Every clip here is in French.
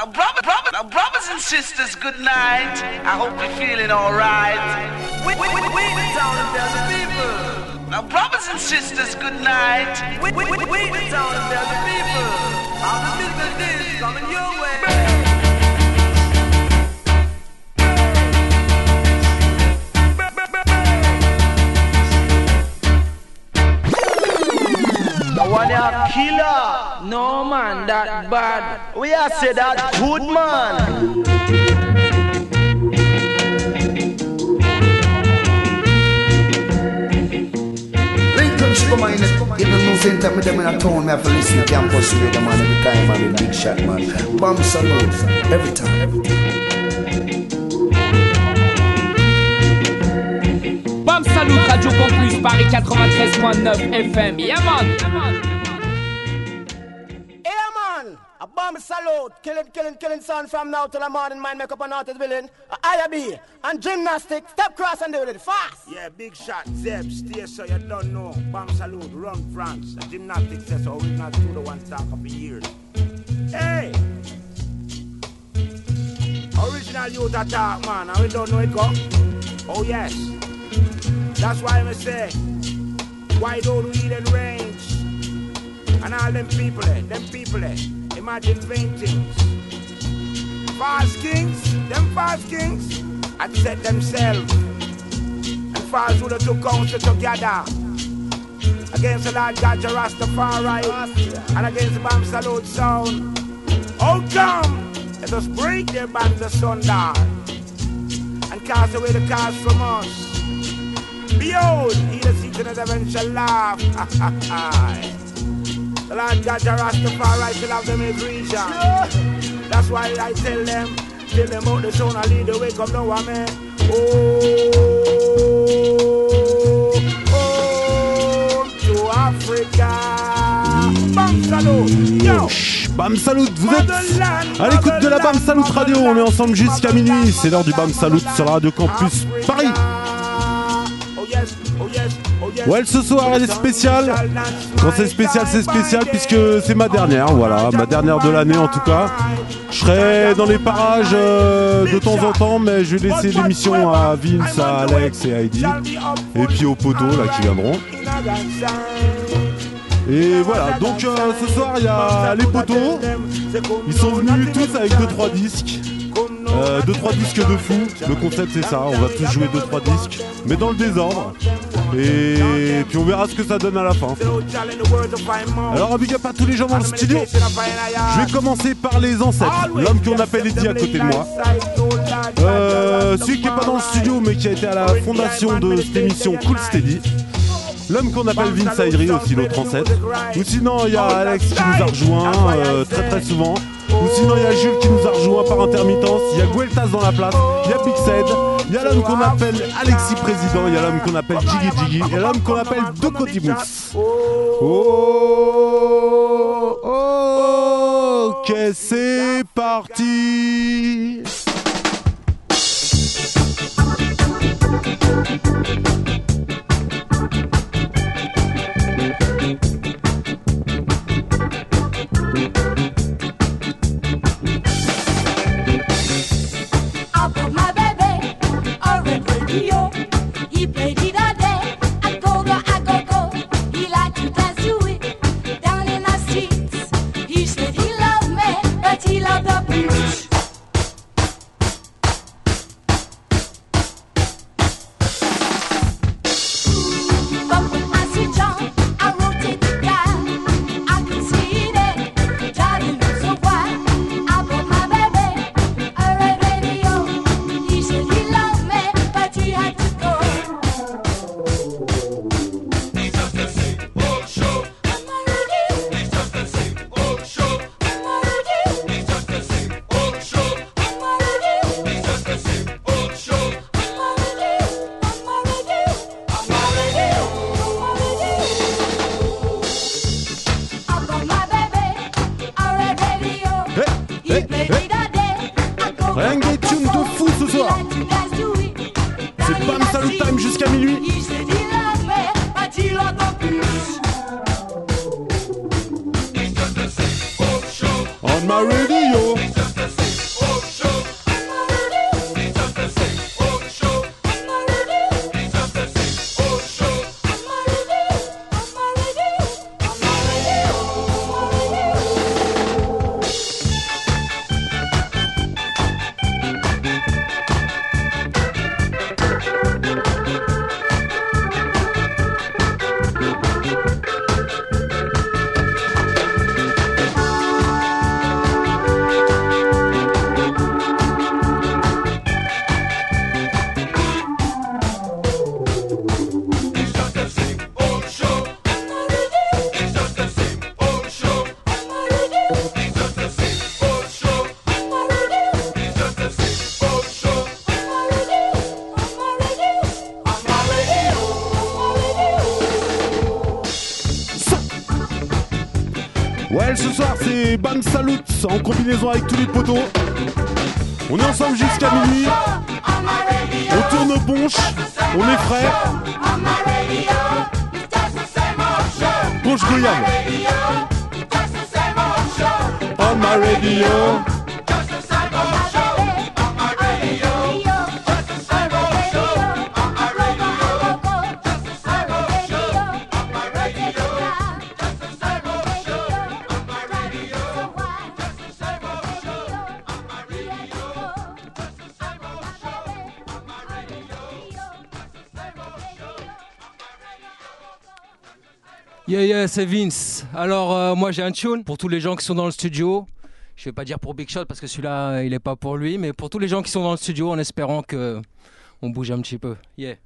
Now, brother, brother, now, brothers and sisters, good night. I hope you're feeling alright. We, we, we, we the town of the people. Now, brothers and sisters, good night. We, we, we, we the town the people. All the is coming your way. one killer. No man, that bad. We are say that good man. Lincoln come on in it. Even no same time with them in a town, me have to listen to campus radio man every time I'm in big shot man. Bomb salute every time. Every time. Bam Salut Radio Campus Paris 93.9 FM. Yeah man. Yeah A bomb salute, killing, killing, killing sound from now till the morning. Mind make up an artist villain. A IRB and gymnastics. Step cross and do it fast. Yeah, big shot, Zeb, stay so you don't know. Bomb salute, run France. The gymnastics says original to the one talk of the years. Hey! Original youth attack, man, and we don't know it go. Oh yes. That's why I say, why don't we then range? And all them people, eh, them people, eh, imagine vain things. False kings, them false kings, had set themselves. And false who took counsel together against the Lord God Rastafari and against the Bam Salute sound. Oh come, let us break their bands asunder and cast away the cast from us. Behold, he that seeks in heaven shall laugh. the Lord God Rastafari shall have them in region. That's why I tell them, tell them out the sun, I lead the way, come now, man. Oh, oh, to Africa. Bam salut, yo. Bam Salut, vous êtes à l'écoute de la Bam Salut Radio, on est ensemble jusqu'à minuit, c'est l'heure du Bam Salut sur la Radio Campus Paris. Ouais, ce soir elle est spéciale. Quand c'est spécial, c'est spécial puisque c'est ma dernière, voilà, ma dernière de l'année en tout cas. Je serai dans les parages euh, de temps en temps, mais je vais laisser l'émission à Vince, à Alex et à Heidi. Et puis aux poteaux là qui viendront. Et voilà, donc euh, ce soir il y a les poteaux. Ils sont venus tous avec 2-3 disques. 2-3 euh, disques de fou. Le concept c'est ça, on va tous jouer 2-3 disques, mais dans le désordre. Et puis on verra ce que ça donne à la fin. Alors un big tous les gens dans le studio. Je vais commencer par les ancêtres. L'homme qu'on appelle Eddie à côté de moi. Euh, celui qui est pas dans le studio mais qui a été à la fondation de cette émission Cool Steady. L'homme qu'on appelle Vince Ayri aussi, l'autre ancêtre. Ou sinon, il y a Alex qui nous a rejoint euh, très très souvent. Ou sinon, il y a Jules qui nous a rejoint par intermittence. Il y a Gueltas dans la place. Il y a Big Il y a l'homme qu'on appelle Alexis Président. Il y a l'homme qu'on appelle Jiggy Jiggy. Et l'homme qu'on appelle Docotibus. Oh, oh, ok, c'est parti. Salut en combinaison avec tous les poteaux. On est ensemble jusqu'à minuit. On tourne aux ponches, on est frais. Ponche Goyave. On my radio. Yeah, yeah, c'est Vince. Alors, euh, moi, j'ai un tune pour tous les gens qui sont dans le studio. Je vais pas dire pour Big Shot parce que celui-là, il est pas pour lui, mais pour tous les gens qui sont dans le studio en espérant que on bouge un petit peu. Yeah.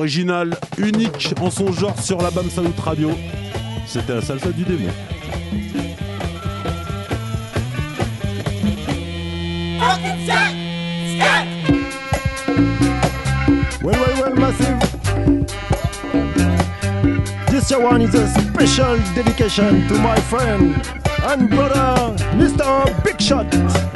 Original, unique en son genre sur la BAM Salut Radio. C'était la salsa du démon. Well, well, well, massive. This one is a special dedication to my friend and brother, Mr. Big Shot.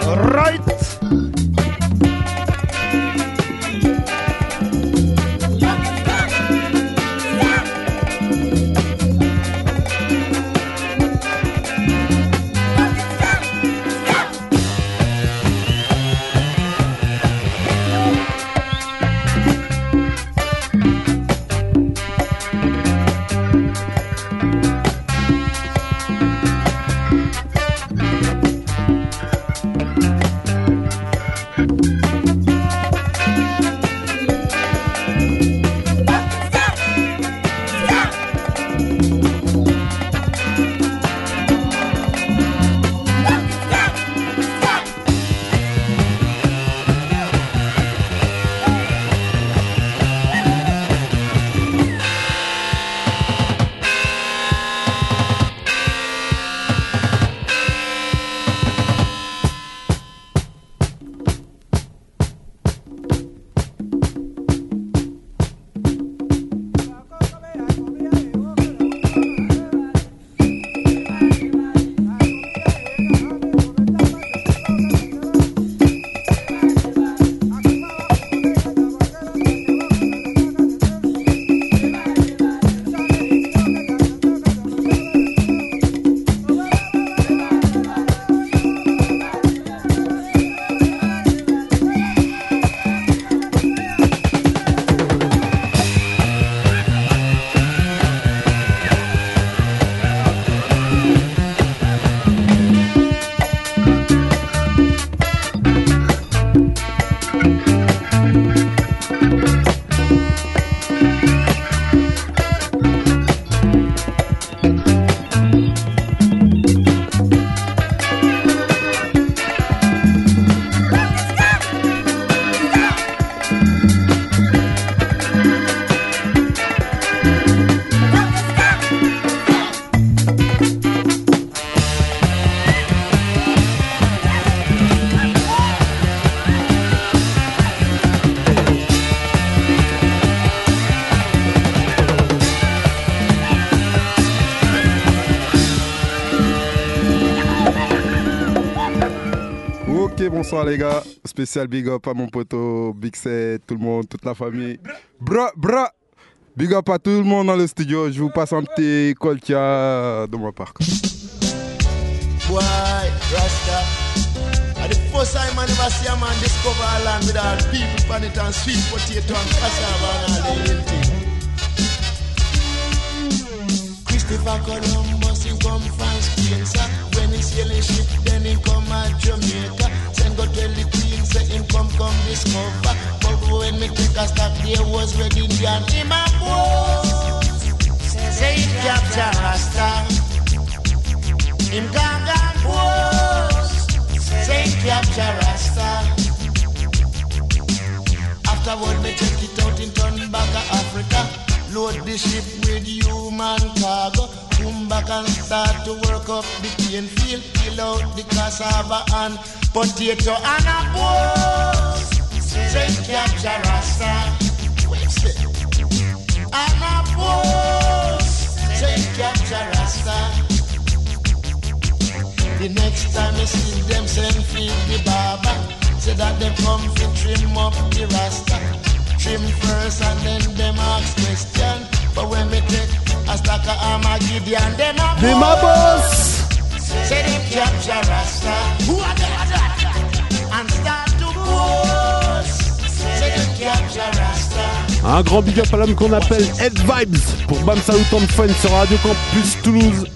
Bonsoir les gars. Spécial big up à mon poteau, Big Set, tout le monde, toute la famille. Bra, bra. Big up à tout le monde dans le studio. Je vous passe un petit coltia de ma part. Boy, Rasta. The I man with people the. Go tell the queen, say him come, come discover. But when me take a stop, there was Red Indian. Him a boss. Say he capture Rasta. Him gone, gone, boss. Say he capture Rasta. Afterward, me check it out in turn back to Africa. Load the ship with human cargo. Come back and start to work up the cane field. Kill out the cassava and potato and a boss. Say capture Rasta. And a boss. Say capture Rasta. The next time you see them send feed the barber Say that they come to trim up the rasta Armageddon Them boss. Un grand big up à l'homme qu'on appelle Ed Vibes pour Bam Salut on Fun sur Radio Campus Toulouse.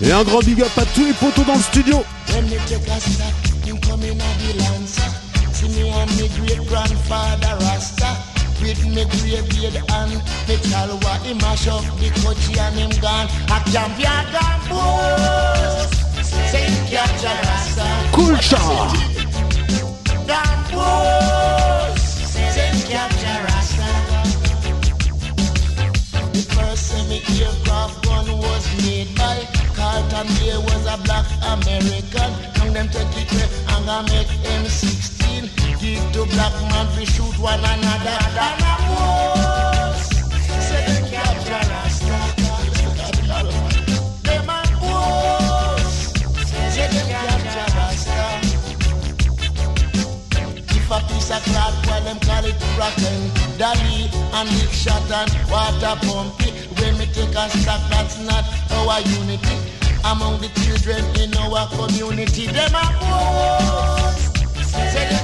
Et un grand big up à tous les potos dans le studio. Me take a step, him come in a the lancer. See me and me great grandfather Rasta. With me grey beard and me chalwa, he mash up the coachy and him gone. A champion gone boss. Say him capture Rasta. Culture. Damn boss. Say Rasta. The first semi-aircraft gun was made by Carlton was a black American. Now them take it away and I make M16. Give to black man to shoot one another. And a boss. Say them capture Rasta. Them a boss. If a piece of cloth, well, them call it rockin'. Dolly and big shot and water pumpy. When me take a stock, that's not our unity. Among the children in our community, them a boss. Say them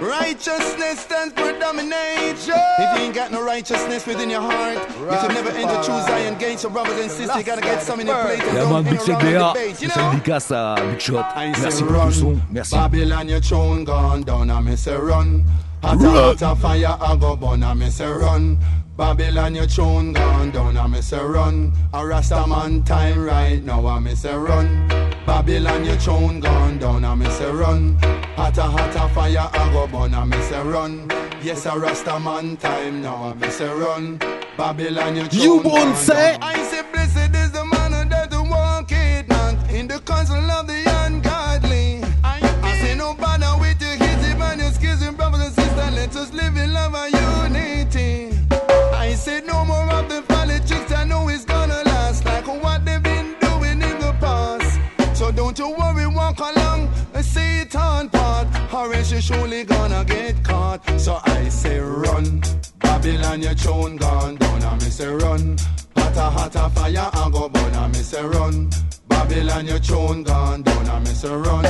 Righteousness stands for domination. If you ain't got no righteousness within your heart, if you've never entered true Zion gates, so brothers and sisters, you gotta get some in your plate Yeah, man, Big hang Shot around with BA, the bait, you spécial know? dédicace à Big Shot. I say Merci pour run. le son, merci. Babylon, your throne gone down, I me say run. Hot Run. hot fire, I go burn, I me say run. Babylon, your throne gone down, I me say run. A Rasta man time right now, I me say run. Babylon, your throne gone down, I me say run. Hot a fire, I go burn, I me say run. Yes, a Rasta man time now, I me say run. Babylon, your You won't say. down. I say blessed is the man that walk it not in the council of the ungodly. I say no bother with your kids, man, your skills and brothers and sisters. Let us live in love and unity. Say no more of the politics. I know it's gonna last like what they've been doing in the past. So don't you worry, walk along and see it on part, or else you're surely gonna get caught. So I say run, Babylon, your throne gone down. I me say run, hotter, hotter fire, I go burn. I say run. Babylon, your throne gone down, I me say run.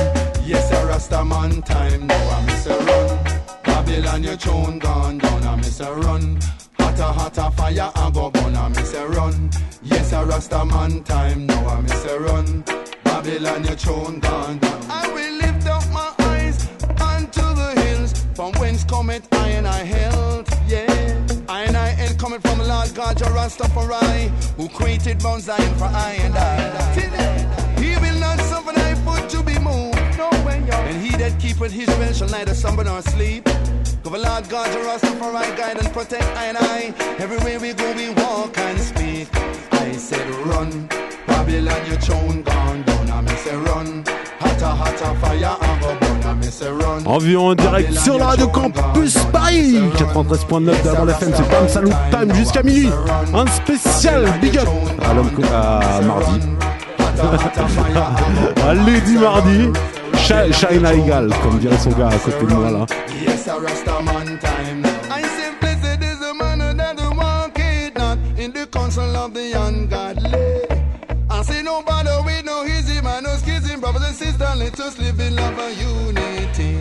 Yes, a Rasta man time now, I me say run. Babylon, your throne gone down, I me say run. Hotter, hotter fire, I go burn, I me say run. Yes, a Rasta man time now, I miss say run. Babylon, your throne gone. I will lift up my eyes unto the hills, from whence cometh I and I held, yeah. I and I and coming from Lord God, your Rastafari, who created Mount Zion for I and I. He will not suffer thy foot to be moved, no way, yo. And he that keepeth his will shall neither slumber nor sleep. Give a Lord God, your Rastafari, guide and protect I and I. Everywhere we go, we walk and speak. I said, run. Babylon, your throne gone down. I me say, run. Hotter, hotter fire, I go burn. I me say, run. En vue en direct sur la radio Campus Paris 93.9 de la FM, c'est Bam Salut Time jusqu'à minuit. Un spécial big up à à mardi. à Lady Mardi. Sh- Shine comme dirait son gars à côté de moi là. Yes. I. I no with live in love and unity.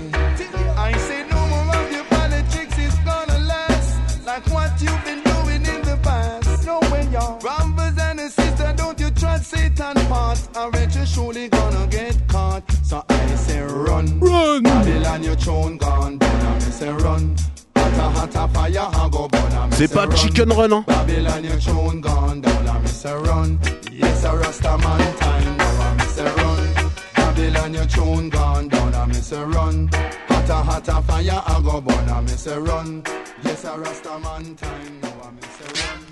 I say, no more of your politics, it's gonna last like what you've been doing in the past. No y'all. Brothers and sisters, don't you trust Satan part, or else you're surely run. Run. Babylon, your throne gone down, I me say, run. Hotter, hotter fire, I go burn, I me C'est pas. Chicken Run, hein. Babylon, your throne gone down, I me say, run. Yes, a Rasta man time now, I me say, run. Babylon, your throne gone down, I me say, run. Hotter, hotter fire, I go burn, I me say, run. Yes, a Rasta man time now, I me say, run.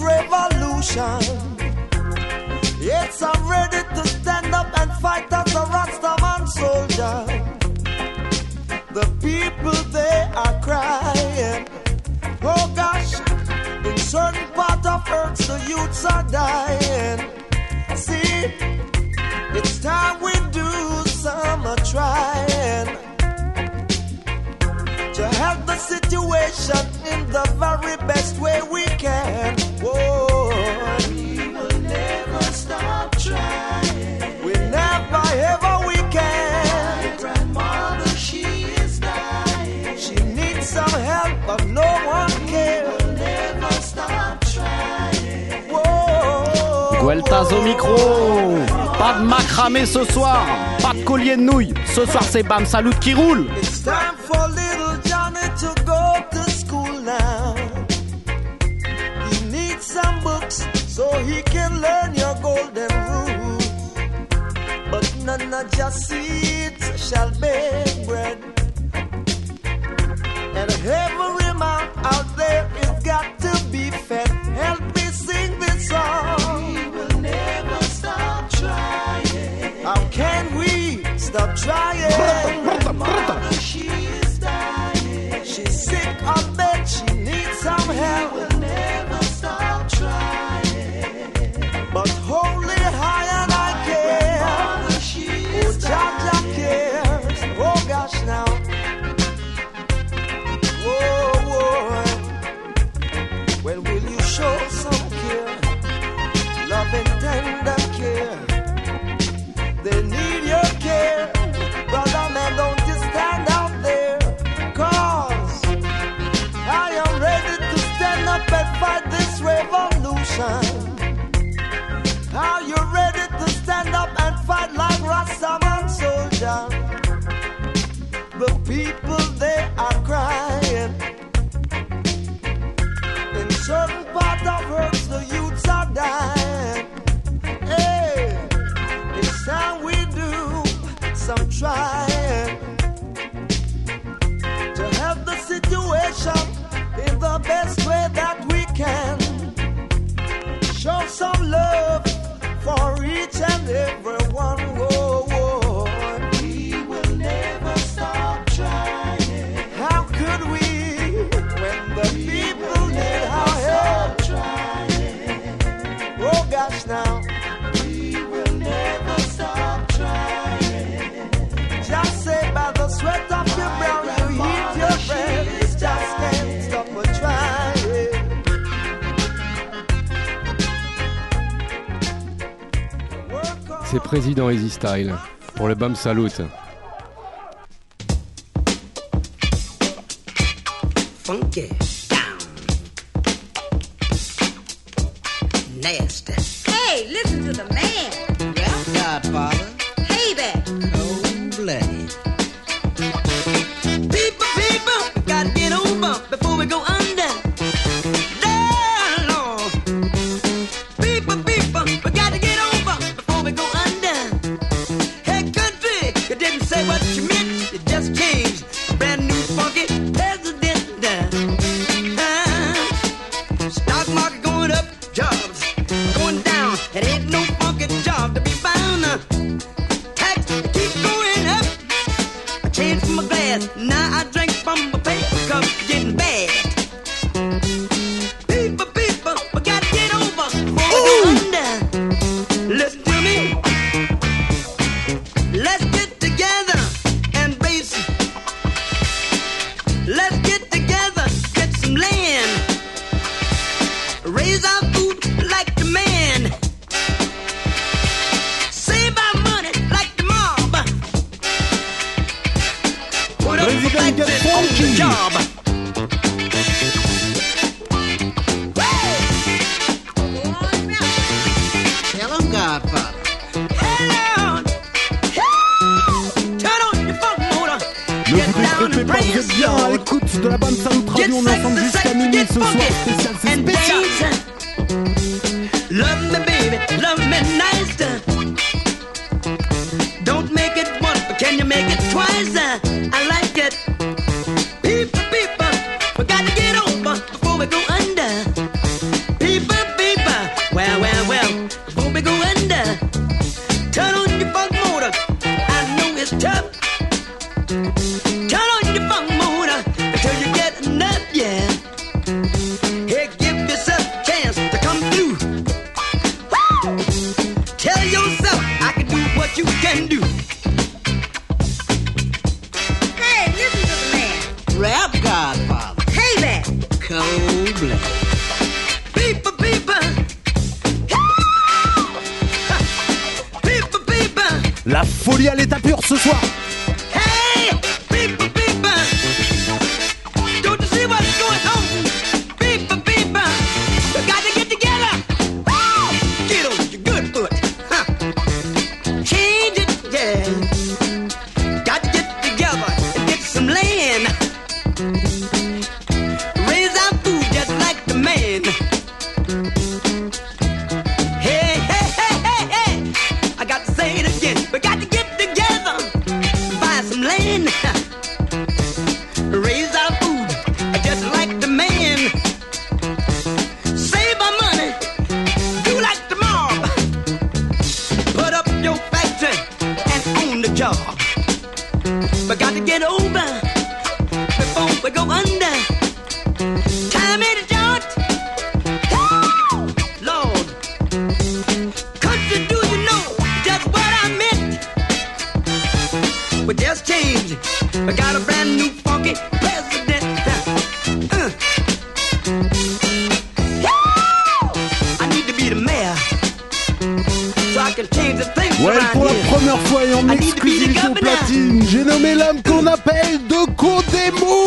revolution. Yes, I'm ready to stand up and fight as a Rastaman soldier. The people they are crying. Oh gosh, in certain parts of earth the youths are dying. See, it's time we do some trying to help the situation in the very best way we can. Gueltas au micro. Pas de macramé ce soir. Pas de collier de nouilles. Ce soir, c'est Bam Salut qui roule. It's time for little Johnny to go to school now. He needs some books so he can learn your golden rule. But none of your seeds shall be bread. And every She's. She's sick, I bet she needs some help. président Easy Style pour le BAM Salute. Funky Hey, listen to the man. job. But got to get over before we go under. Time ain't a jolt. Oh, Lord. Country, do you know just what I meant? We just changed. I got a brand new J'ai nommé l'homme qu'on appelle de Condémo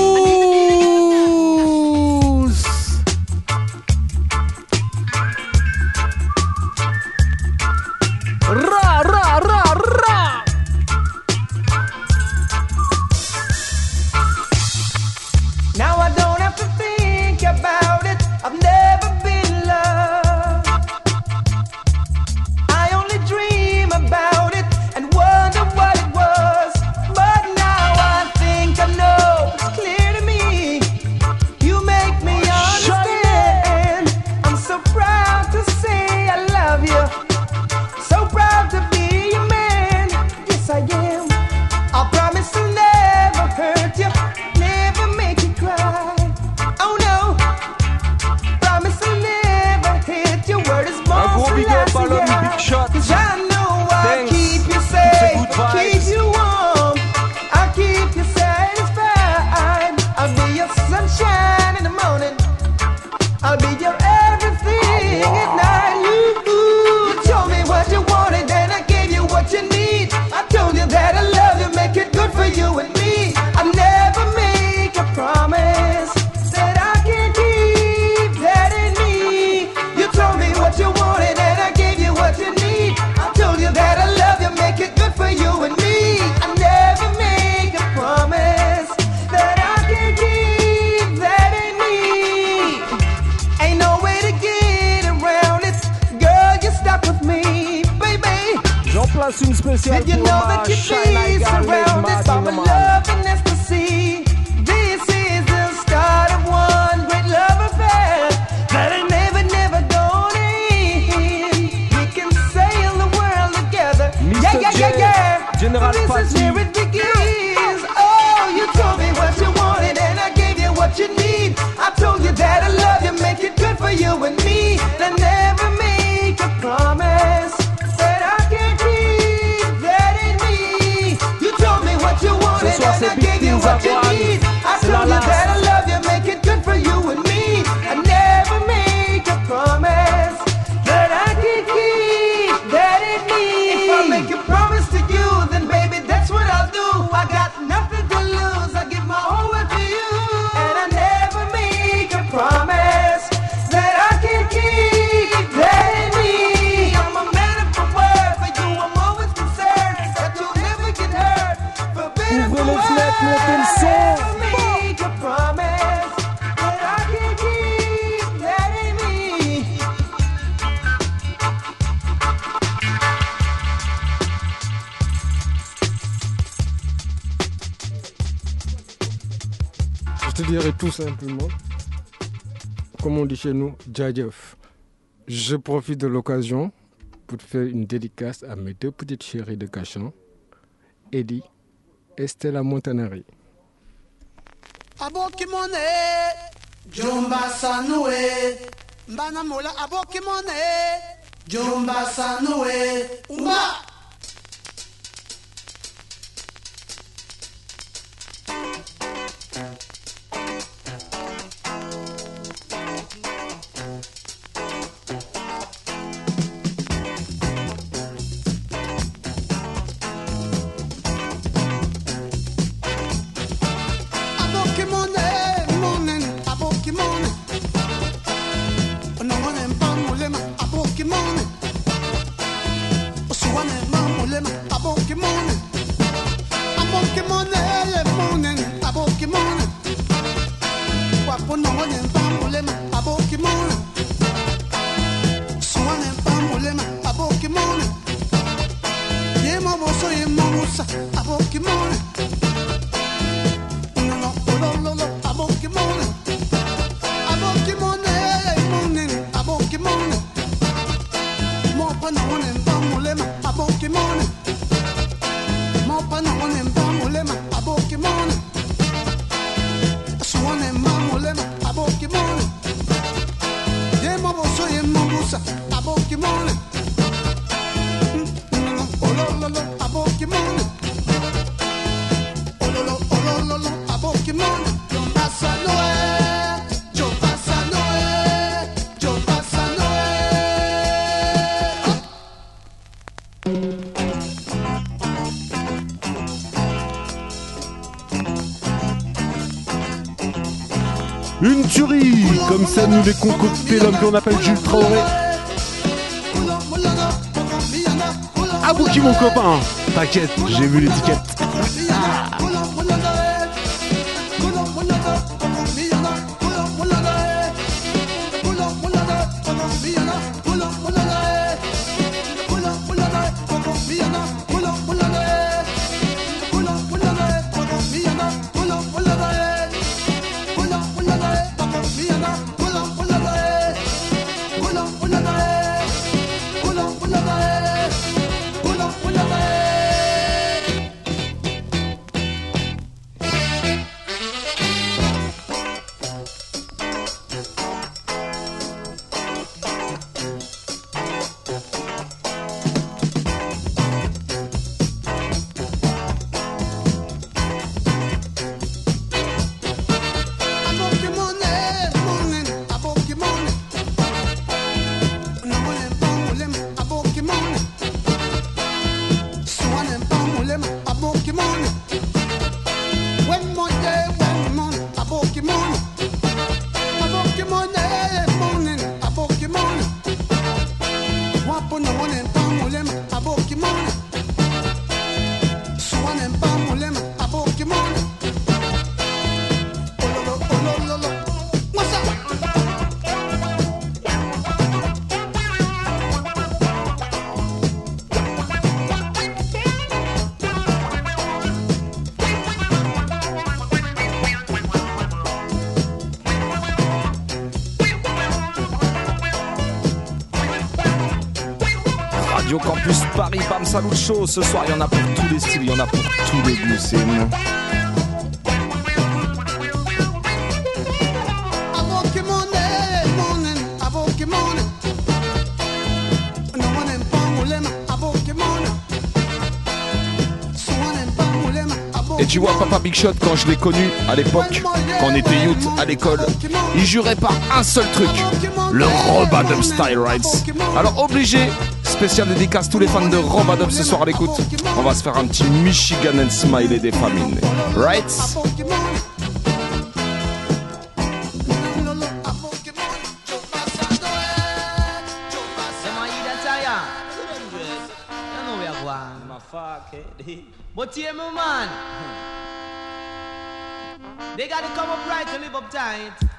chez nous, Djadjef. Je profite de l'occasion pour faire une dédicace à mes deux petites chéries de Cachan, Eddie et Stella Montanari. Jomba Sanoué, Sanoué, Comme ça nous les concocté l'homme qu'on appelle Jules Traoré. Abouki mon copain T'inquiète, j'ai vu l'étiquette. Salut Show. Ce soir, il y en a pour tous les styles, il y en a pour tous les goûts. C'est Et tu vois, Papa Big Shot, quand je l'ai connu à l'époque, quand on était youth à l'école, il jurait par un seul truc le Robadub Style Rights. Alors, obligé, spécial dédicace tous les fans de Robadub ce soir à l'écoute. On va se faire un petit Michigan and Smiley des familles. Right? But hear me, man. They gotta come up right to live up tight.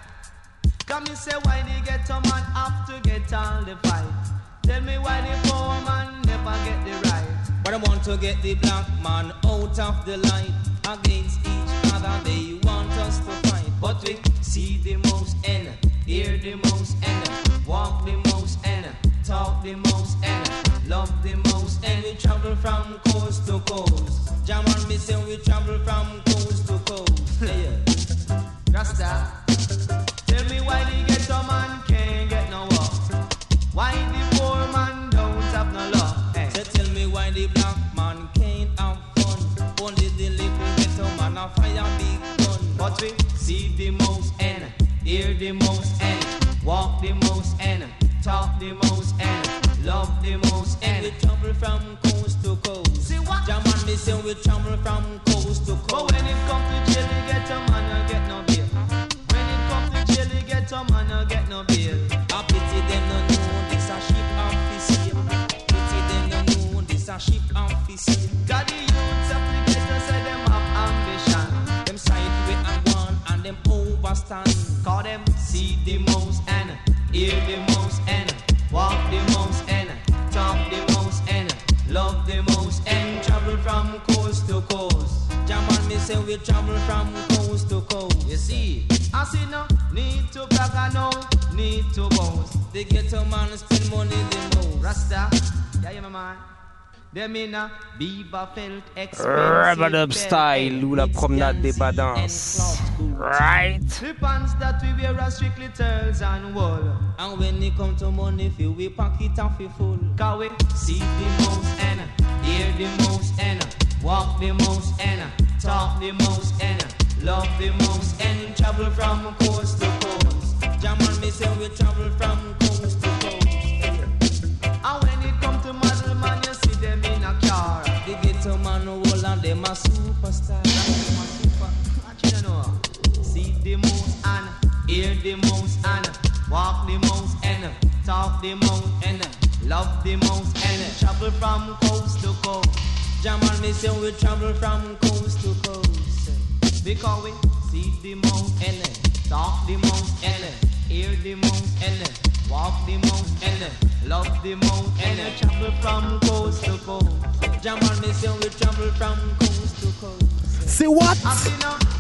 To get the black man out of the light. Against each other they want us to fight. But we see the most and hear the most and walk the most and talk the most and love the most and we travel from coast to coast. Jaman me say we travel from coast But we see the most and hear the most and walk the most and talk the most and love the most and we travel from coast to coast. See what? Jam on me say we travel from coast to coast. But when it comes to jail, you get a man, you get no bail. When it comes to jail, you get a man, you get no bail. I pity them no know this a sheep officer. Pity them no know this a sheep officer. Got Call them see the most and hear the most and walk the most and talk the most and love the most and travel from coast to coast. Jam on me say we travel from coast to coast. You see, I see no need to brag and no need to boast. The ghetto man spend money the most. Rasta, yeah, yeah, my man. Belt style ou la promenade des. Right. The pants that we wear are strictly turls and wool. And when it come to money, feel we pocket and feel full. Cause we see the most and hear the most and walk the most and talk the most and love the most and travel from coast to coast. Jam on me say we travel from coast. A superstar. Them a super. You know? See the most and hear the most and walk the most and talk the most and love the most and travel from coast to coast. Jam on me say we travel from coast to coast because we see the most and talk the most and hear the most and walk the most and love the most and travel from coast to coast. Jam on me say we travel from coast to coast. C'est what?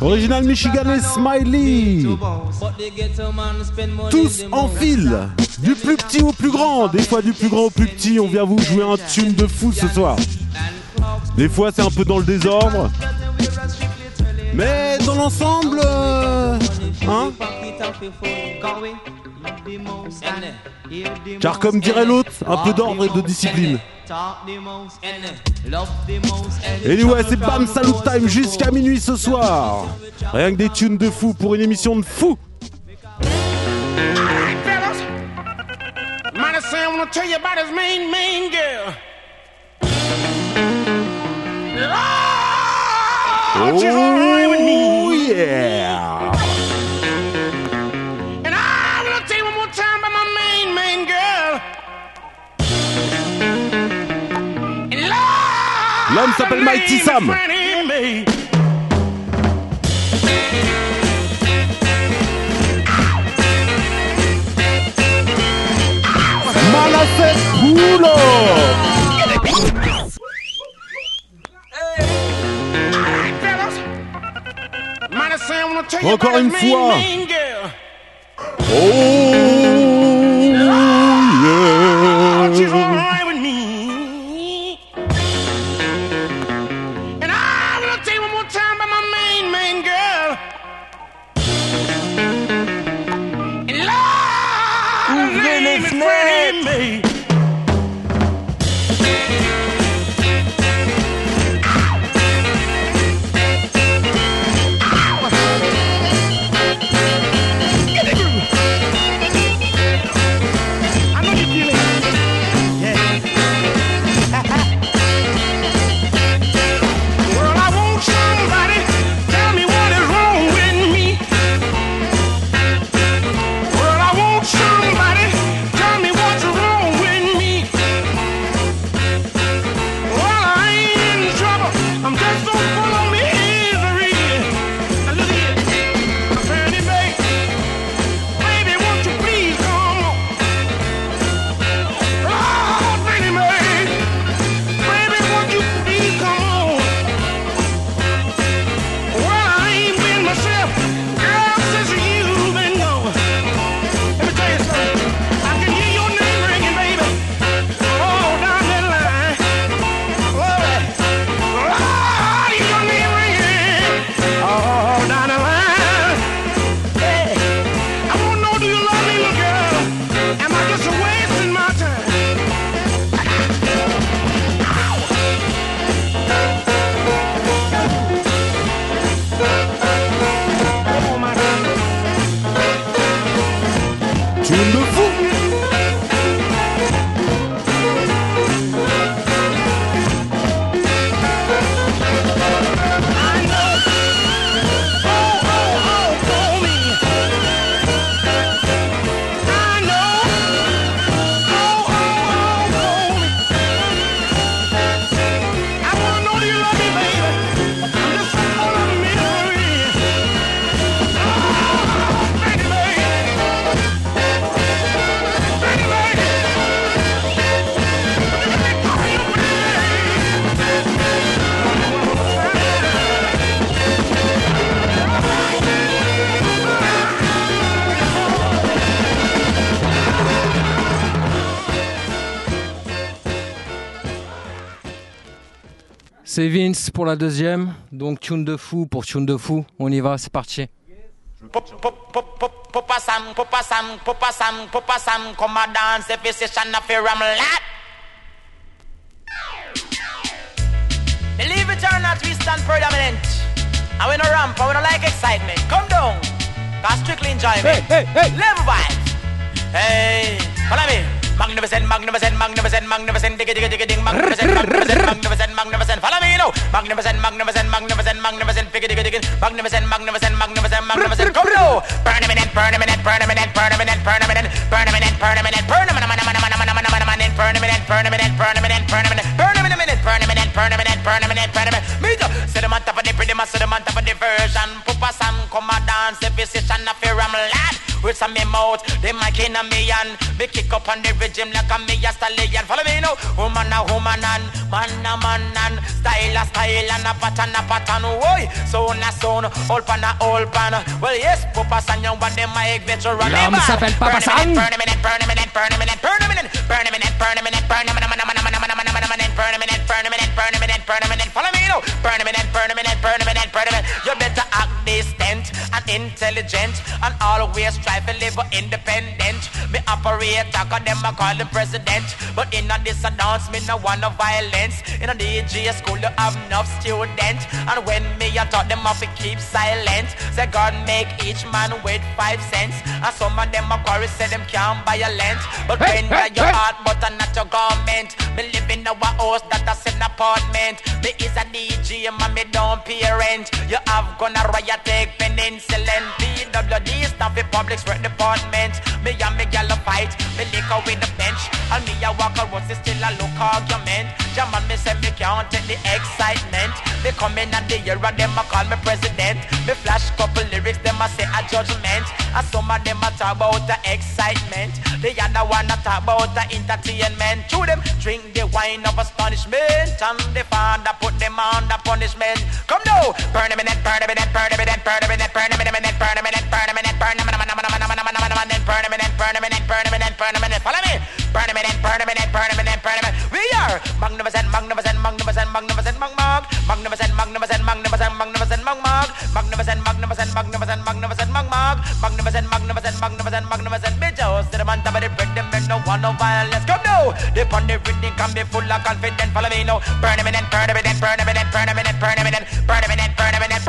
Original Michiganais Smiley. Tous en file, du plus petit au plus grand. Des fois du plus grand au plus petit. On vient vous jouer un tune de fou ce soir. Des fois c'est un peu dans le désordre. Mais dans l'ensemble, euh, hein? Car comme dirait l'autre, un peu d'ordre et de discipline. Et ouais, c'est Bam Salut Time jusqu'à minuit ce soir. Rien que des tunes de fou pour une émission de fou. fellas. Mighty L'homme s'appelle Mighty Sam. Malafet Boulot Encore une fois. Oh C'est Vince pour la deuxième. Donc tune de fou pour tune de fou. On y va, c'est parti. Sam, Sam, Sam, Sam, come a dance a. Believe it or not, we stand predominant. And we no ramp, and we no like excitement. Come down, cause strictly enjoyment. Hey, hey, hey. Live vibes. Hey, follow me. Magnificent, magnificent, magnificent, magnificent, digga, digga, digga, ding, magnificent, magnificent, magnificent, magnificent, follow me now. Magnificent, magnificent, magnificent, magnificent, digga, digga, digga, magnificent, magnificent, magnificent, magnificent, come now. Permanent, permanent, permanent, permanent, permanent, permanent, permanent, permanent, permanent, permanent, permanent, permanent, permanent, permanent, permanent, permanent, permanent. Me too. Sit them on top of the pretty, sit them on top of the version. Pupa Sam, come a dance, if you sit and a fear I'm lad. With some me mouth, they mic in a me and me kick up on the rhythm like a me a stallion. Follow me now, woman a woman and man a man and style a style and a pattern a pattern. Oi, sound a sound, all pan a all pan. Well yes, Papa San young one them my veteran. L'homme s'appelle Papa San. Burn a minute, burn a minute, burn a minute, burn a minute, burn a minute, burn a minute, burn a minute, burn a minute, burn a minute, burn a minute, burn a minute, burn a minute, burn a minute. Follow me now, burn a minute, burn a minute, burn a minute, burn a minute. You better act distant and intelligent and always strive to live independent. Me operator, cause them I call the president. But in a this dance, me no want no violence. In a DJ school, you have enough students. And when me I taught them off keep silent. Say God make each man with five cents. And some of them a quarry say them can't buy a lent. But Hey, render hey, your hey. heart, but not your government. Me live in a house that I an apartment. Me is a DJ, and me don't pay rent. You have gonna riot, take penicillin. PWD stuff the public's work department. Me and me gal a fight, me liquor with the bench. And me a walk around, see still a look argument. Jam and me say me can't take the excitement. Me come in at the year and them a call me president. Me flash couple lyrics, them a say a judgment. And some of them a talk about the excitement. The other one a talk about the entertainment. To them drink the wine of astonishment. And the father put them on the punishment. Come now, burn a minute, burn a minute, burn a minute, burn a minute, burn a minute, and burn a minute, burn a minute, burn a minute, burn a minute, burn a minute, Burn me, burn me, burn permanent, burn permanent, permanent, permanent. Follow me. Permanent, permanent, burn permanent. We are magnificent, magnificent, magnificent, magnificent, mag mag. Magnificent, magnificent, magnificent, magnificent, mag mag. Magnificent, magnificent, magnificent, magnificent, mag mag. Magnificent, magnificent, magnificent, magnificent. Bitch, host to the man, top of the bread, them men, no one, no violence. Come now. They on the rhythm, come be full of confidence. Follow me now. burn permanent, permanent, permanent, burn permanent, permanent, permanent, permanent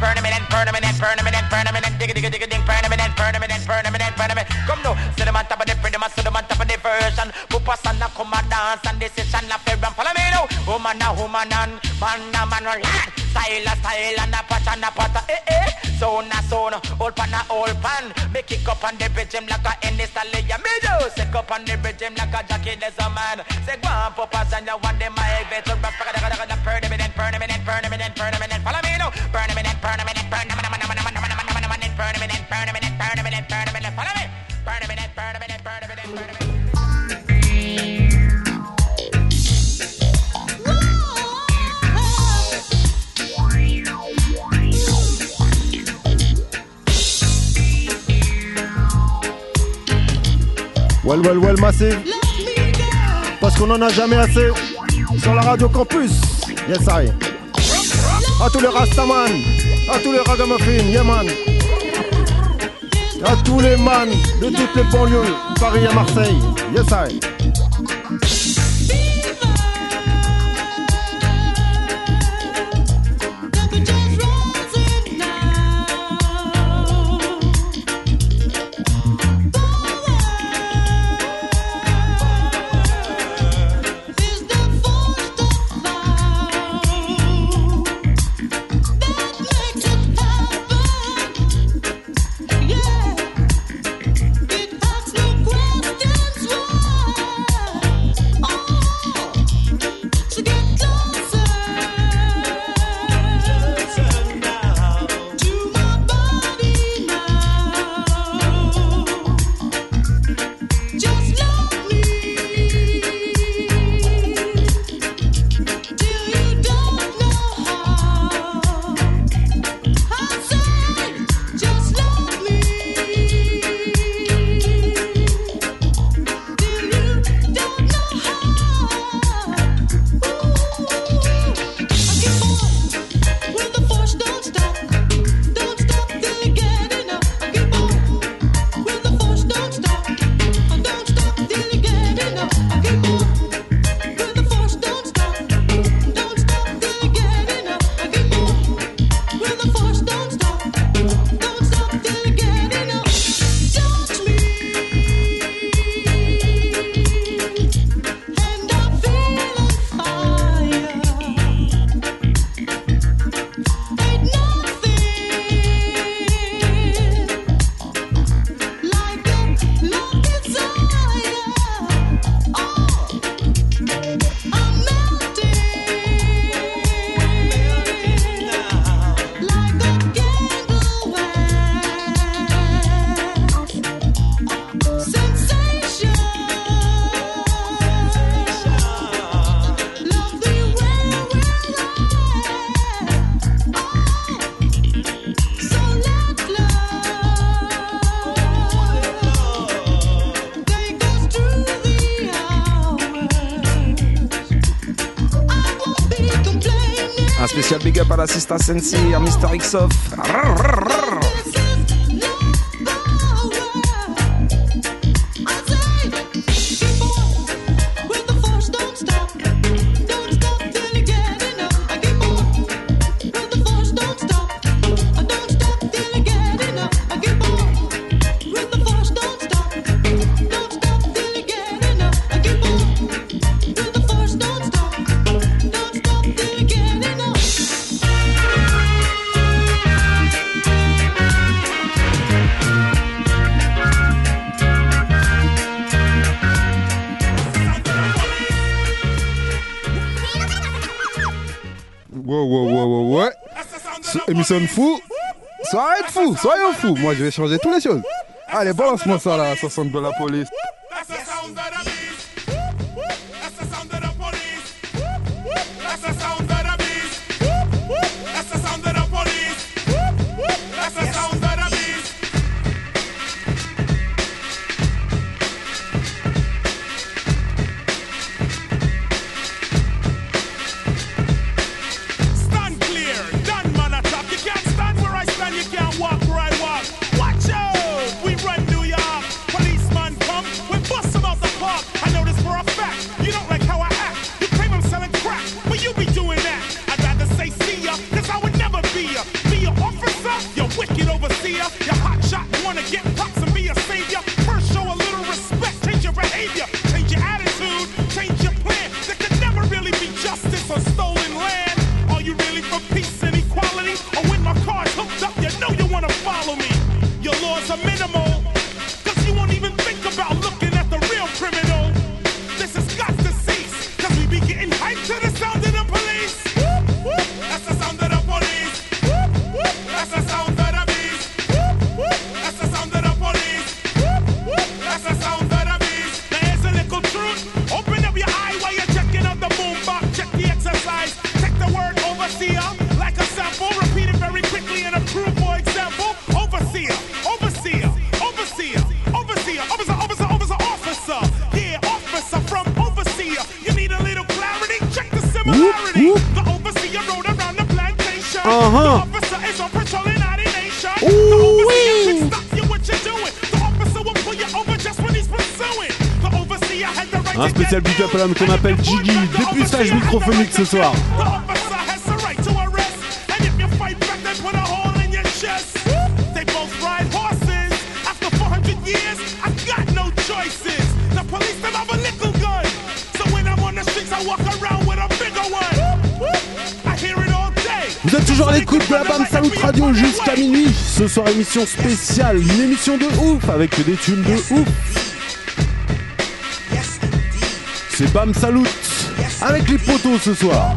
permanent and permanent and permanent and permanent and digga digga digga ding permanent and permanent and permanent and permanent. Come now, sit them on top of the pretty man, sit them on top of the version. Pupa sana come a dance and this is an affair and follow me now. Woman a woman and man a man a lad. Style a style and a pattern a pattern. Eh eh. Zone a zone. Old pan a old pan. Me kick up on the bridge like a any style. Me do. Sick up on the bridge like a jockey. There's a man. Say go on poppers and you want them my egg. Turn back. Permanent, permanent, permanent, permanent. Follow me now. Permanent, permanent, permanent, permanent, permanent, permanent, permanent. Follow me. Permanent, permanent, permanent, permanent. Well, well, well, massive. Parce qu'on en a jamais assez. Sur la radio campus. Yes, I. À tous les Rastaman. À tous les Ragamuffin. Yeah, man. À tous les man de toutes les banlieues. Paris à Marseille. Yes, I. spécial big up à la Sista Sensi, à Mr. Xoff. De fou. De fou, soyons fous. Moi, je vais changer toutes les choses. Allez, balance-moi ça là, 60 de la police. It all day. Vous êtes toujours à l'écoute de la BAM Salut Radio jusqu'à minuit. Ce soir, émission spéciale, une émission de ouf avec des tunes de ouf. C'est BAM Salut avec les poteaux ce soir.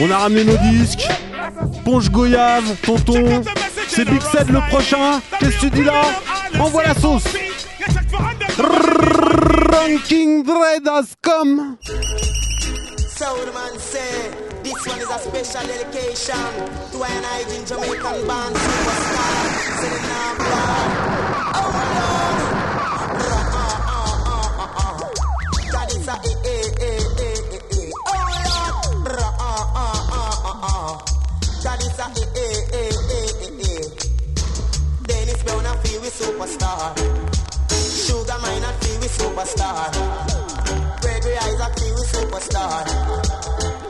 On a ramené nos disques. Ponche Goyave, tonton. C'est Big Sed le prochain. Qu'est-ce que tu dis là Envoie la sauce. Ranking Dread.com Sound man say this one is a special dedication to an Jamaican band superstar. We superstar. Sugar mine a feel we superstar. Gregory Isaac feel we superstar.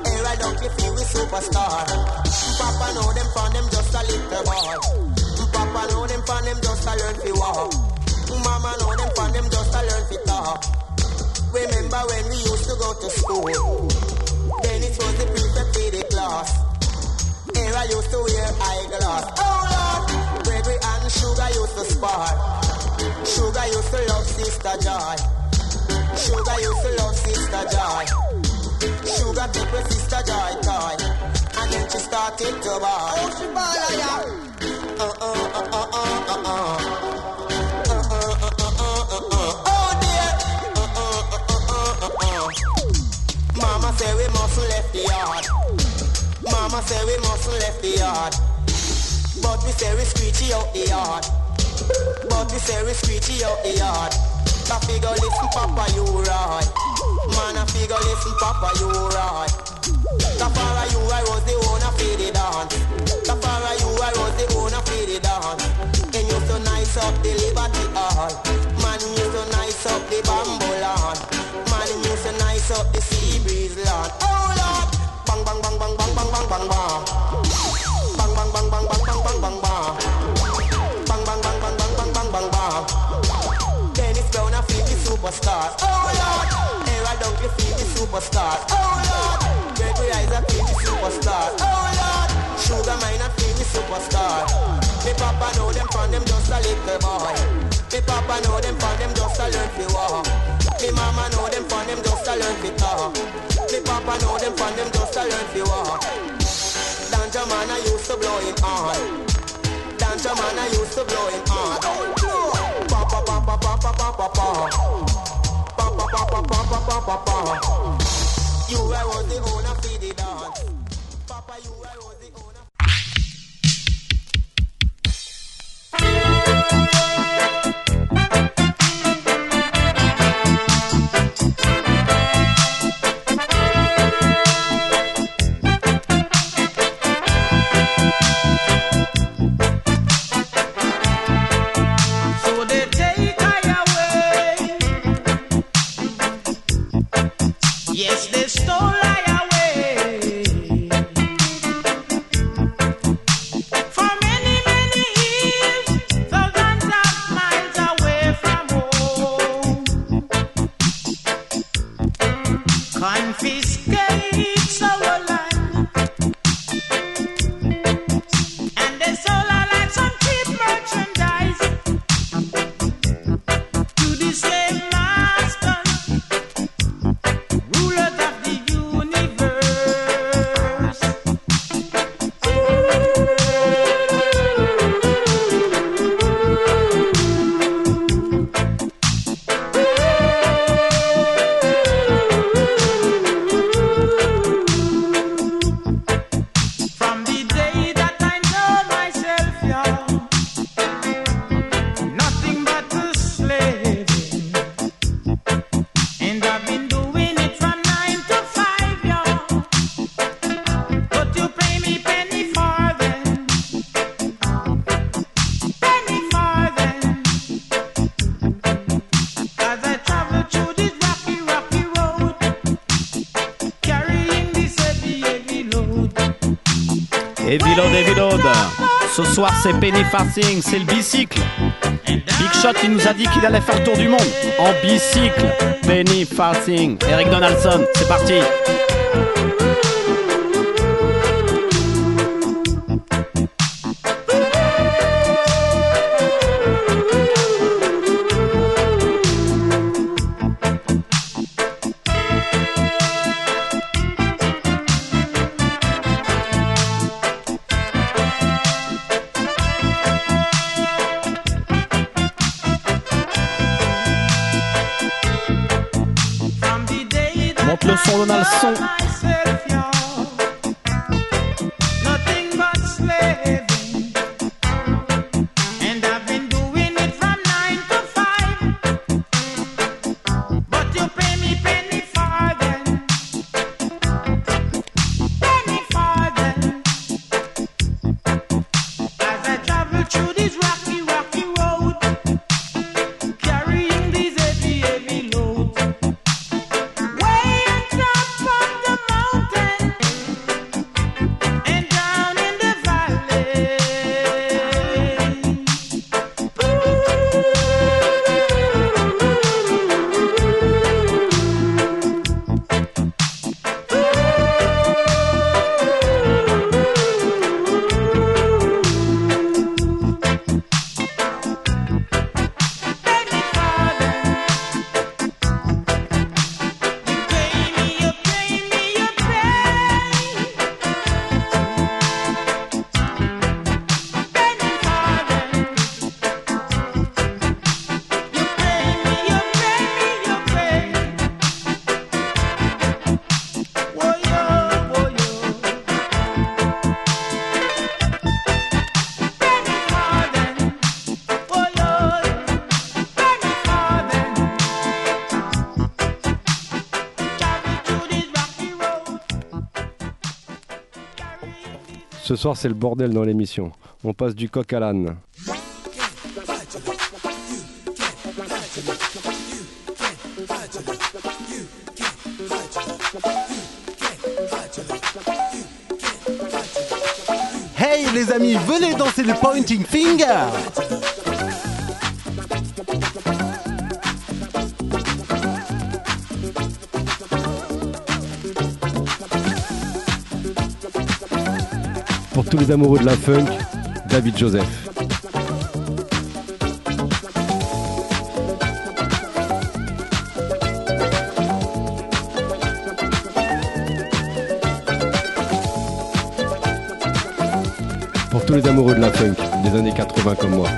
Era Dunkley feel we superstar. Papa know them from them just a little boy. Papa know them from them just a learn fi walk. Mama know them from them just a learn fi talk. Remember when we used to go to school? Then it was the prefect for the class. Era used to wear eyeglass. Oh Lord, and Sugar used to spar. Sugar used to love Sister Joy. Sugar used to love Sister Joy. Sugar take with Sister Joy toy. And then she started to ball. Oh, she yeah. Uh. Oh, dear. Uh, uh, uh, uh, uh, uh, uh. Mama say we mustn't left the yard. Mama say we mustn't left the yard. But we say we screechy out the yard. But we say we screechy out the yard. I figure listen, Papa, you right. Man, I figure listen, Papa, you right. Tafara, you I was the owner for the dance. Tafara, you I was the owner for the dance. And you so nice up the Liberty Hall. Man, you so nice up the Bamboo Land. Man, you so nice up the Sea Breeze Land. Oh Lord, bang bang bang bang bang. Bang bang bang bang bang bang bang bang bang. Bang bang bang bang bang bang. Dennis Brown a feel the superstar. Oh Lord, Era Dunkley feel the superstar. Oh Lord, Gregory Isaac feel the superstar. Oh Lord, Sugar Miner feel the superstar. Me papa know them from them just a little boy. Me papa know them from them just a learn to walk. Me mama know them from them just a learn to talk. Me papa know them from them just a learn to walk. Danja man I used to blow him on. Papa. You I was the owner for the dance. Papa you I the soir, c'est Penny Farthing, c'est le bicycle. Big Shot, il nous a dit qu'il allait faire le tour du monde en bicycle. Penny Farthing, Eric Donaldson, c'est parti. Soir, c'est le bordel dans l'émission. On passe du coq à l'âne. Hey les amis, venez danser le pointing finger Pour tous les amoureux de la funk, David Joseph. Pour tous les amoureux de la funk, des années 80 comme moi.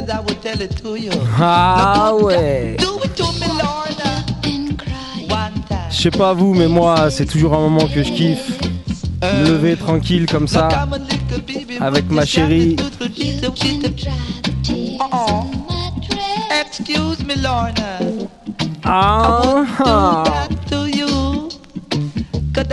In bed, as I will tell it to you. Ah ouais. Je sais pas vous, mais moi, c'est toujours un moment que je kiffe. Me lever tranquille comme ça, avec ma chérie. Uh-uh. Excuse me, Lorna. Ah, ah. To you. Cause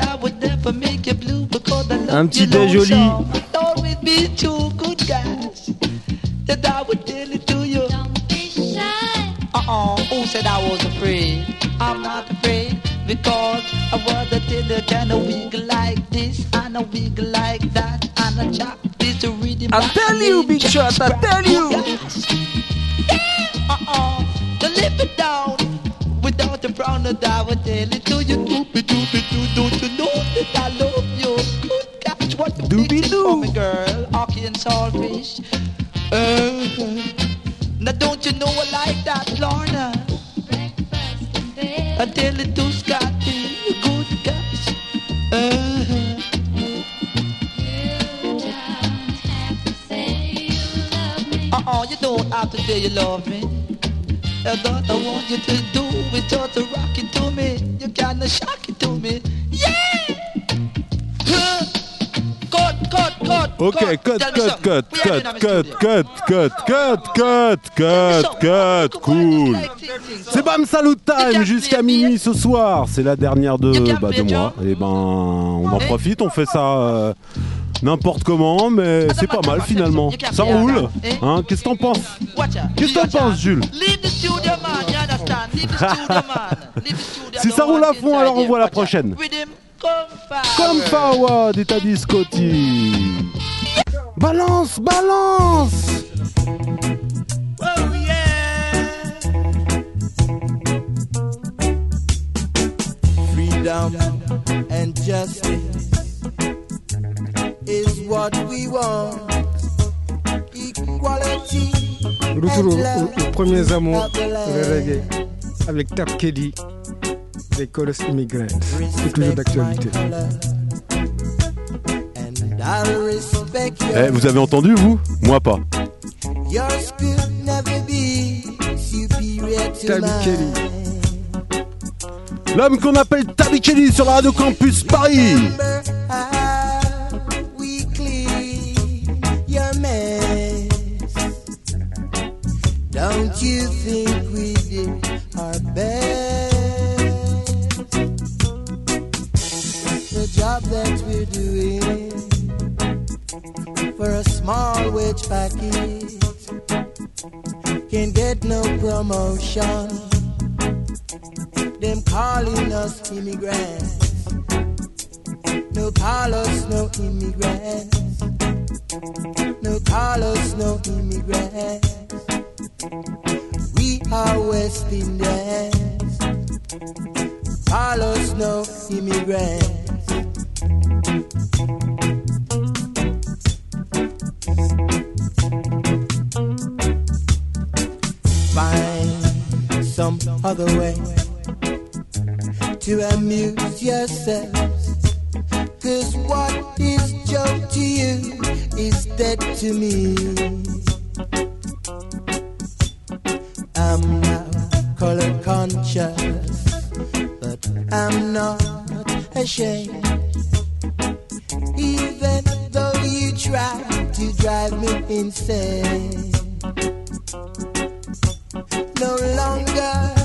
because I was a you can a wiggle like this and a wiggle like that and a chop this rhythm. I tell you, Big Shot, I tell you. Uh-uh. To live it down without a brown and I would tell it to you. Doopy doopy doo. Don't you know that I love you? Good gosh, what you fixing for me, girl? Okay, saltfish. Uh, now don't you know I like that, Lorna? Until it does got the good guys. Uh, uh-uh, you don't have to say you love me. That's what I want you to do is just to rock it to me. You kinda shock it to me. Yeah! Huh. Ok, cut, cut, cut, cut, cut, cut, cut, cut, cut, cut, cut, cool. C'est Bam Salut Time jusqu'à minuit ce soir. C'est la dernière de, bah, de moi. Et ben, on en profite, on fait ça euh, n'importe comment, mais c'est pas mal finalement. Ça roule. Hein Qu'est-ce que t'en penses Qu'est-ce que t'en penses, Jules. Si ça roule à fond, alors on voit la prochaine. Come Fawa d'État Scotty. Balance, balance Oh yeah. Freedom and justice is what we want. Equality. Retour au- au- aux premiers amours, le reggae, avec Tap Kelly, des Chorus Immigrants. C'est toujours d'actualité. I'll respect Eh, your vous avez entendu, vous? Moi pas. Yours could never be superior to Tabby mine. Kelly. L'homme qu'on appelle Tabi Kelly sur la radio Campus Paris. Don't you think we did our best? The job that we're doing for a small wage package can't get no promotion. Them calling us immigrants. No call us no immigrants. No call us no immigrants. We are West Indians. Call us no immigrants. Find some other way to amuse yourselves. Cause what is joke to you is dead to me. I'm now color conscious, but I'm not ashamed. To drive me insane. No longer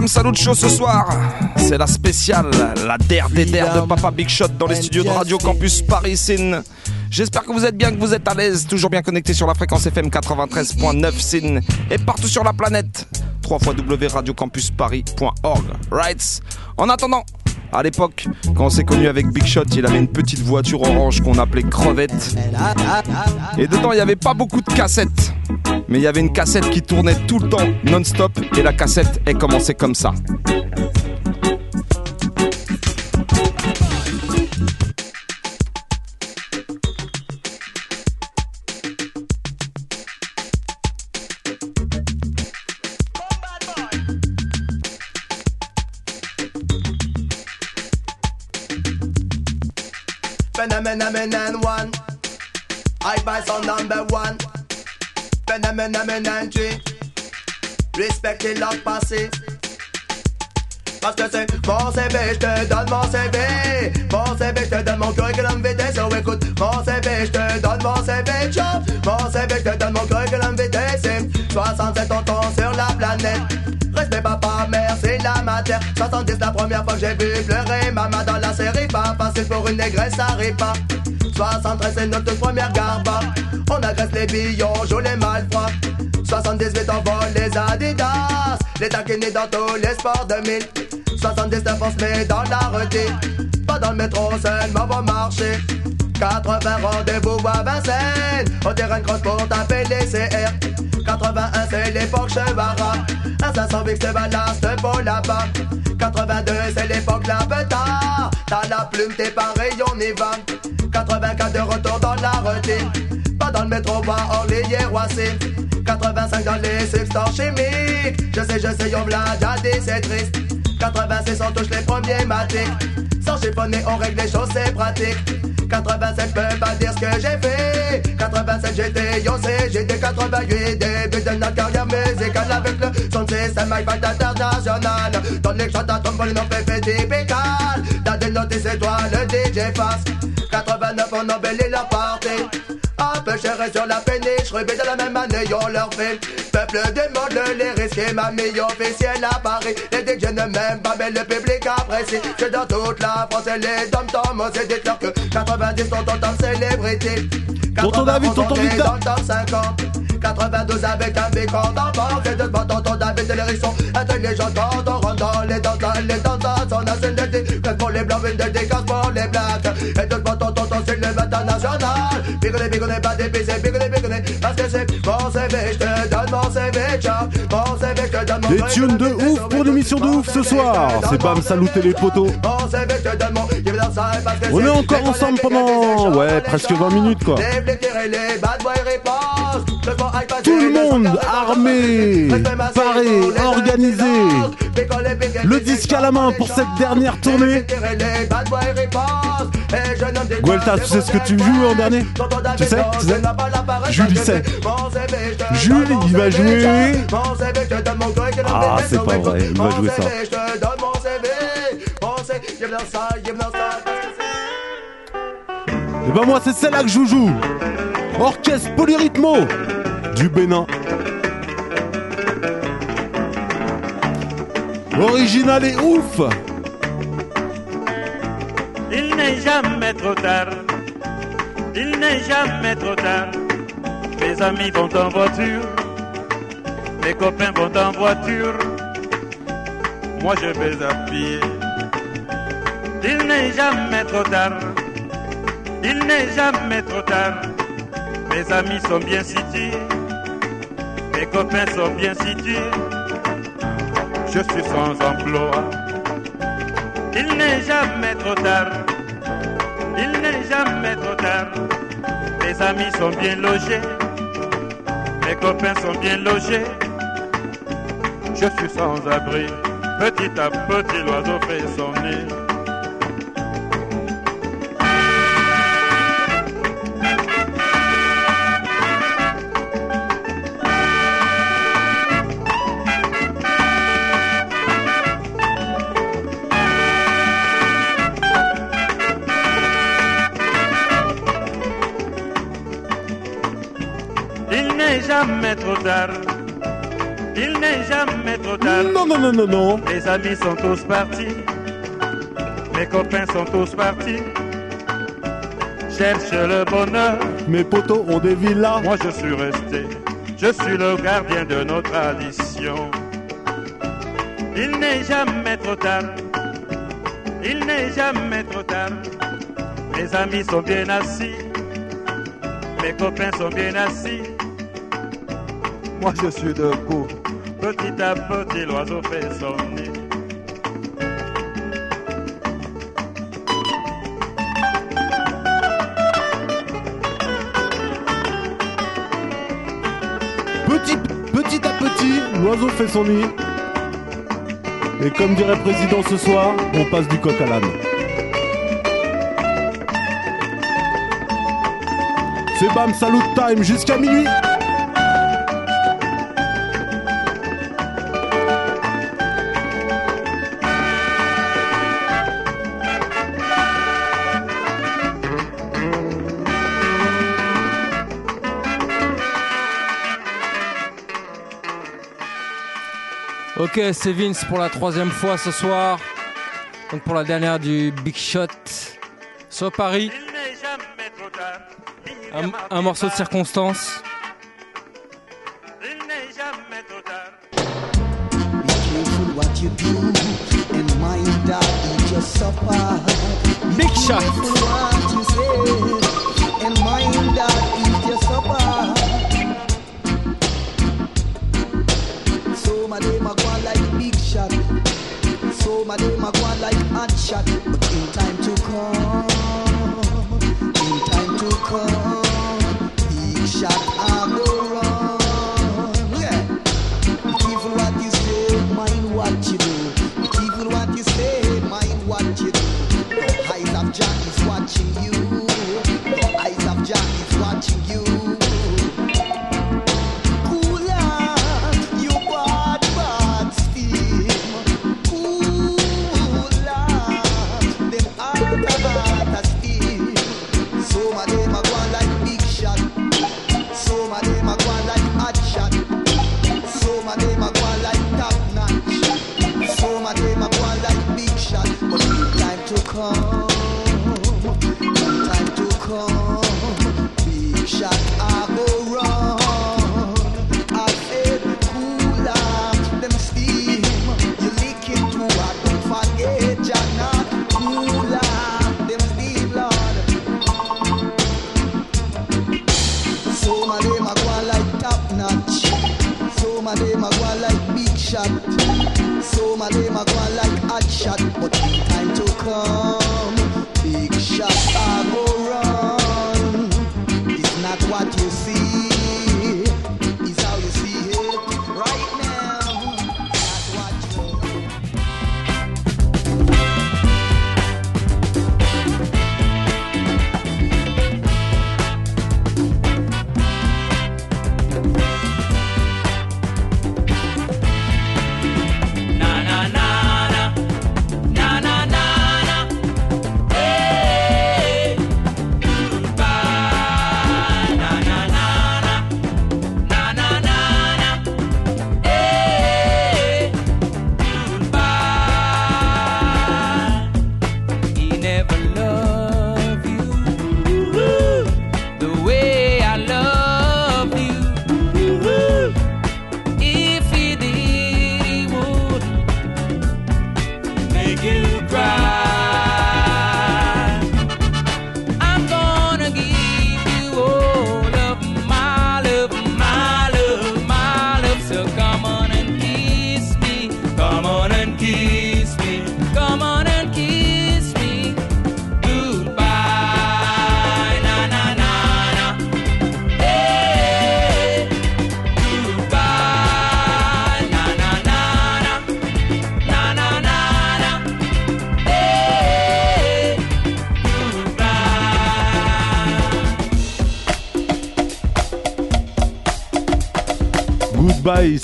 Bam Salut Show ce soir. C'est la spéciale, la der des der de Papa Big Shot dans les studios de Radio Campus Paris. Sin. J'espère que vous êtes bien, que vous êtes à l'aise. Toujours bien connecté sur la fréquence FM 93.9 Sin et partout sur la planète. www.radiocampusparis.org. Right. En attendant, à l'époque, quand on s'est connu avec Big Shot, il avait une petite voiture orange qu'on appelait Crevette. Et dedans, il n'y avait pas beaucoup de cassettes. Mais il y avait une cassette qui tournait tout le temps, non-stop. Et la cassette, elle commençait comme ça. Phenomenon one. I buy son number one. Phenomenon three. Respectez leur passé. Parce que c'est mon CV, je te donne mon CV. Mon CV, je te donne mon curriculum vitae. So écoute, mon CV, je te donne mon CV. Mon CV, je te donne mon curriculum vitae. C'est 67 ans sur la planète. respect papa, merci la matière 70 la première fois que j'ai vu pleurer Maman dans la série, pas facile pour une négresse, ça pas 73 c'est notre première garba. On agresse les billes, on joue les malfroids 78 on vole les Adidas. Les taquinés dans tous les sports 2000 79 on se met dans la redite Pas dans le métro seulement va marcher 80 rendez-vous à Vincennes. Au terrain cross pour taper les CR 81 c'est l'époque Chevara. Un 500 Vix de ballast pour là-bas 82 c'est l'époque la petard T'as la plume t'es pareil on y va. 84 de retour dans la routine. Pas dans le métro pas Orly et Roissy 85 dans les substances chimiques. Je sais je sais on l'a dit c'est triste. 86 on touche les premiers matiques. Sans chiffonner on règle les choses c'est pratique 87 je peux pas dire ce que j'ai fait. 87 j'étais yoncé J'étais 88 début de notre carrière musicale Avec le son système Fight international Dans les chants à trombone on fait typical T'as des notes c'est toi le DJ face 89 on embellit leur party. Un peu cher sur la péniche, rebelle de la même année, on leur fait. Peuple demande les risques, mamie officielle à Paris Les dicks je ne m'aime pas, mais le public apprécie Je dans toute la France et les dom-toms, c'est des que 90 sont en top célébrité. Tonton David, tonton Victor. dans le top 50 92 avec un béc en d'enfant C'est de bon tonton David de l'hérisson. Intelligent quand on rentre dans les dans les danses On a celle de dit que pour les blancs Une de décasse pour les blacks. Et de bon tonton c'est le international Bigolé bigolé pas dépisé Bigolé bigolé parce que c'est mon CV Je te donne mon CV ciao. Mon CV Des tunes de ouf pour l'émission de ouf ce soir. C'est Bam saluter les que On est encore ensemble pendant ouais presque 20 minutes quoi. Tout le monde armé, paré, organisé. Le disque à la main pour cette dernière tournée. Guelta, tu sais ce que tu joues en dernier? Tu sais, tu sais? Jules il sait. Jules il va jouer. Ah c'est pas vrai, il va jouer ça. Et ben moi c'est celle-là que je joue. Orchestre Polyrythmo du Bénin. Original et ouf Il n'est jamais trop tard. Il n'est jamais trop tard. Mes amis vont en voiture. Mes copains vont en voiture. Moi je vais à pied. Il n'est jamais trop tard. Il n'est jamais trop tard. Mes amis sont bien situés. Mes copains sont bien situés. Je suis sans emploi. Il n'est jamais trop tard. Il n'est jamais trop tard. Mes amis sont bien logés. Mes copains sont bien logés. Je suis sans abri. Petit à petit, l'oiseau fait son nid. Jamais trop tard. Il n'est jamais trop tard. Non, non, non, non, non. Les amis sont tous partis. Mes copains sont tous partis. Cherche le bonheur. Mes potos ont des villas. Moi je suis resté. Je suis le gardien de nos traditions. Il n'est jamais trop tard. Il n'est jamais trop tard. Mes amis sont bien assis. Mes copains sont bien assis. Moi je suis debout. Petit à petit, l'oiseau fait son nid. Petit, petit à petit, l'oiseau fait son nid. Et comme dirait le président ce soir, on passe du coq à l'âne. C'est Bam Salut Time jusqu'à minuit. Ok, c'est Vince pour la troisième fois ce soir. Donc pour la dernière du Big Shot. Soit Paris. Un, un morceau de circonstance.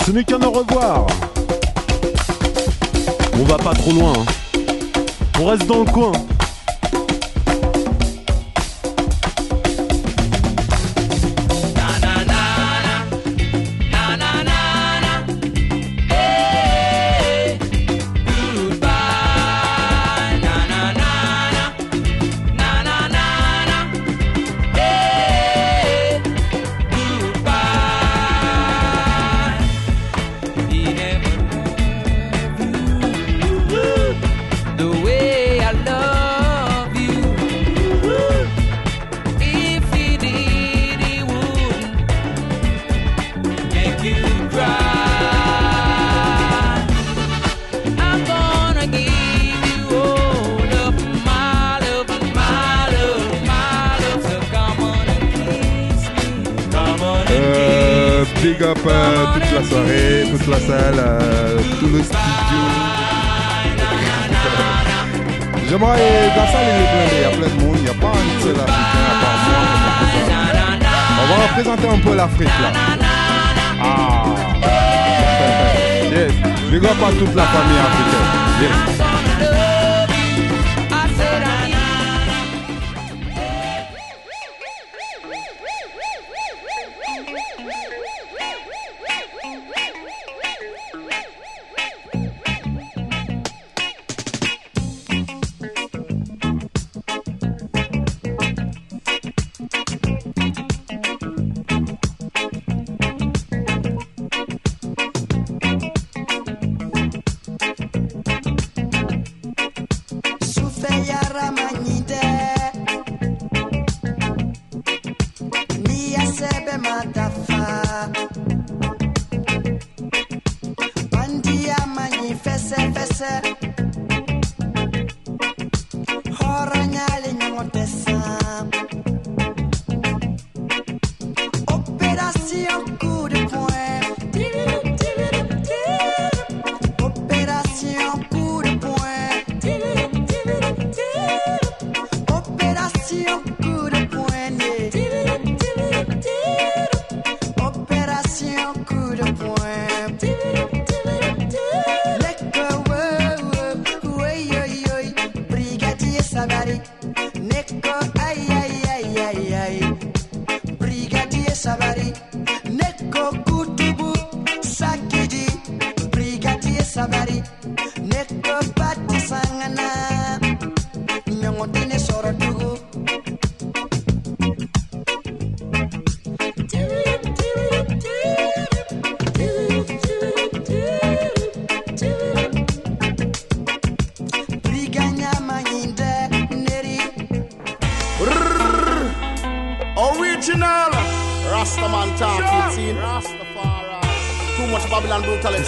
Sneaking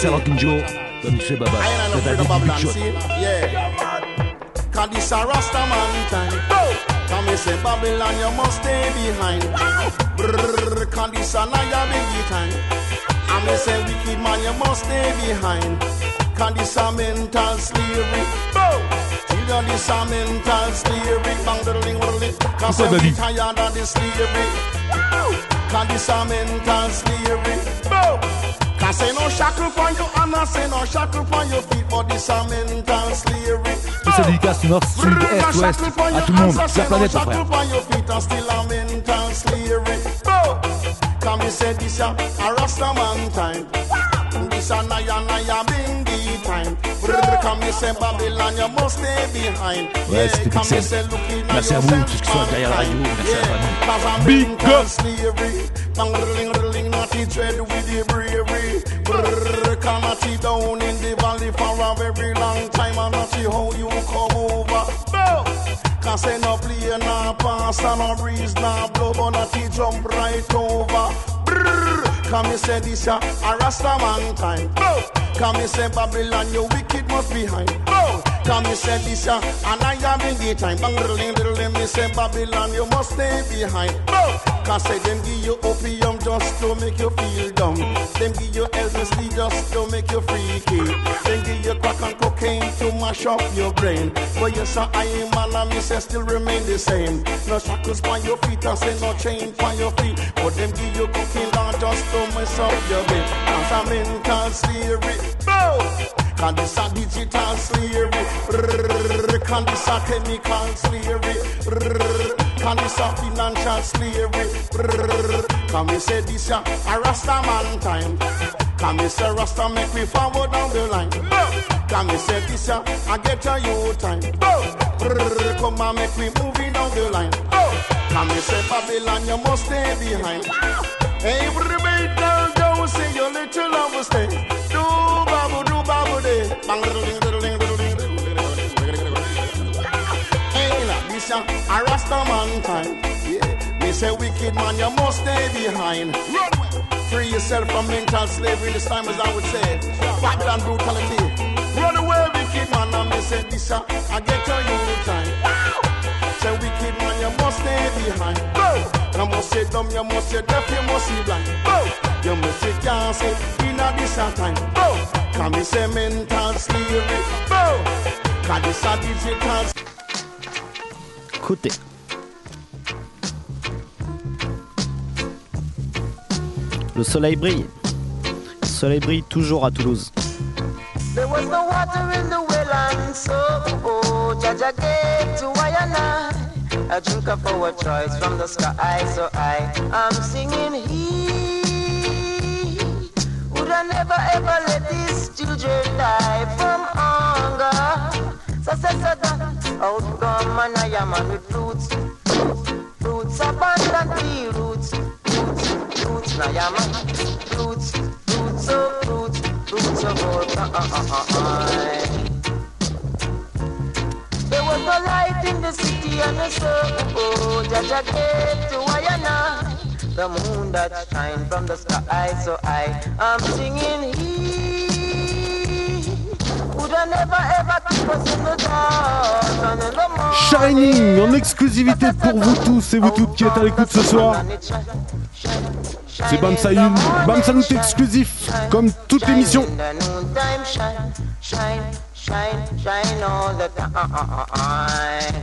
Babylon brutality. C'est Rockin' Joe, comme chez Baba. I ain't no C'est afraid of David Big Babylon, Shot. Yeah. Cause this a Rastaman time. Come me say Babylon, you must stay behind. Brrr, cause this a Naya biggie time. And me say wicked man, you must stay behind. Cause this a mental slavery. Children, this a mental slavery. Bang, diddling, diddling. Cause Pourquoi, we Daddy? tired of this slavery. Cause this a mental slavery. Cause Spécial dédicace nord, sud, est, ouest, à tout le monde, la planète, mon frère. Shackle for your feet and still a mental slavery. Come me say this a, a Rasta man time. This a naya naya bingy time. Come me say Babylon, you must stay behind. Ouais, c'était looking at Merci à vous, yourself tous qui sont derrière la radio. Merci à la famille. Big up. Riddling, dread with the bravery. Brrr, cannot see down in the valley for a very long time. And see how you come over. Bow. Cause say no play, no pass, and no breeze, no blow, but he jump right over. Brrr. Come me say this a, Rasta man time. Come me say Babylon, you wicked must be high. Bow. Come me say this a, and I am in the time. Bang, riddling, riddling, me say Babylon, you must stay behind. Cause say them give you opium just to make you feel dumb. Them give you LSD just to make you freaky. Them give you crack and cocaine to mash up your brain. But yes, I am man and me say still remain the same. No shackles on your feet and say no chain on your feet. But them give you cocaine just to mess up your brain. Cause I'm mental slavery. Bow! Cause this a digital slavery. Cause this a chemical slavery. Cause this a financial slavery. Can we say this a, Rasta man time? Can we say Rasta make me forward down the line? Can we say this a, a get a you time? Come and make me moving down the line. Can we say Babylon you must stay behind? Every down, don't say your little love will stay. Hey, this a, a Rasta man time. Me say wicked man, you must stay behind. Free yourself from mental slavery this time, as I would say. Babylon brutality. Run away, wicked man, and me say this a, I get to you time. Say wicked man, you must stay behind. Go. You must say dumb, you must say deaf, you must see blind. Go. You must say can't say in a this a time. Go. Can me say mental slavery. Go. Cause this a digital Écoutez. Le soleil brille. Le soleil brille toujours à Toulouse. There was no water in the well and so oh, Jaja gave to I and I a drink of our choice from the sky so I am singing he. Would I never ever let these children die from hunger? So so so that out come and I am on with fruits fruits abundantly roots. Roots roots na yam roots roots of fruits roots of all uh, uh, uh, uh, uh. Was no light in the city and the sun. Oh, Jaja gave to I the moon that shine from the sky. So I am singing he would I never ever keep us in the dark the. Shining en exclusivité pour vous tous et vous toutes qui êtes à l'écoute ce soir. C'est Bam Sayoun, Bam Salut exclusif, comme toute l'émission. In the noontime shine, shine, shine, shine all the time.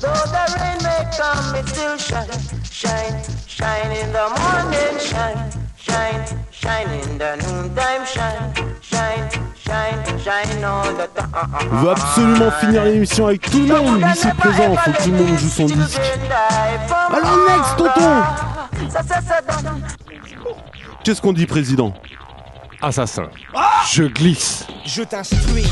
Though the rain may come, it still shine, shine, shine in the morning, shine, shine. shine, shine in the noontime, shine, shine, shine, shine all the time. On veut absolument finir l'émission avec tout le monde ici présent. Faut que tout le monde joue son disque. Alors next, tonton Qu'est-ce qu'on dit, président? Assassin. Je glisse. Je t'instruis,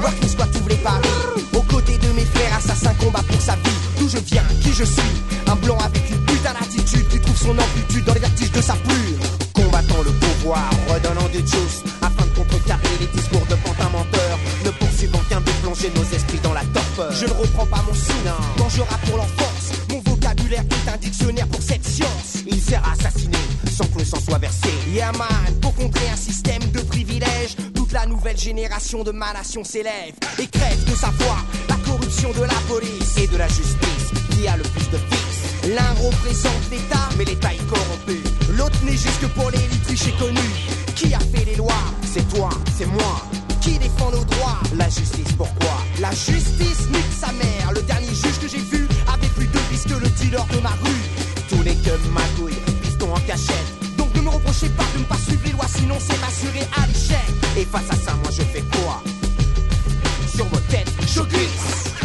Rock squat tous les paris. Aux côtés de mes frères, assassins combat pour sa vie. D'où je viens, qui je suis? Un blanc avec une putain d'attitude qui trouve son amplitude dans les vertiges de sa plume. Combattant le pouvoir, redonnant du juice. Afin de contrecarrer les discours de pantins menteurs. Ne poursuivant qu'un but plonger nos esprits dans la torpeur. Je ne reprends pas mon sou quand je rappe pour l'enfance. Mon vocabulaire est un dictionnaire pour cette science. Il sert à assassiner sans que le sang soit versé. Yeah man, pour contrer un système de privilèges, toute la nouvelle génération de ma nation s'élève et crève de savoir la corruption de la police et de la justice qui a le plus de fils. L'un représente l'État, mais l'État est corrompu. L'autre n'est juste que pour l'élite riche et connue. Qui a fait les lois? C'est toi, c'est moi. Qui défend nos droits? La justice, pourquoi? La justice nique sa mère. Le dernier juge que j'ai vu avait plus de vis que le dealer de ma rue. Tous les que magouilles, piston en cachette. Reprochez pas de ne pas suivre les lois, sinon c'est m'assurer à l'échec. Et face à ça, moi je fais quoi? Sur vos têtes, je glisse.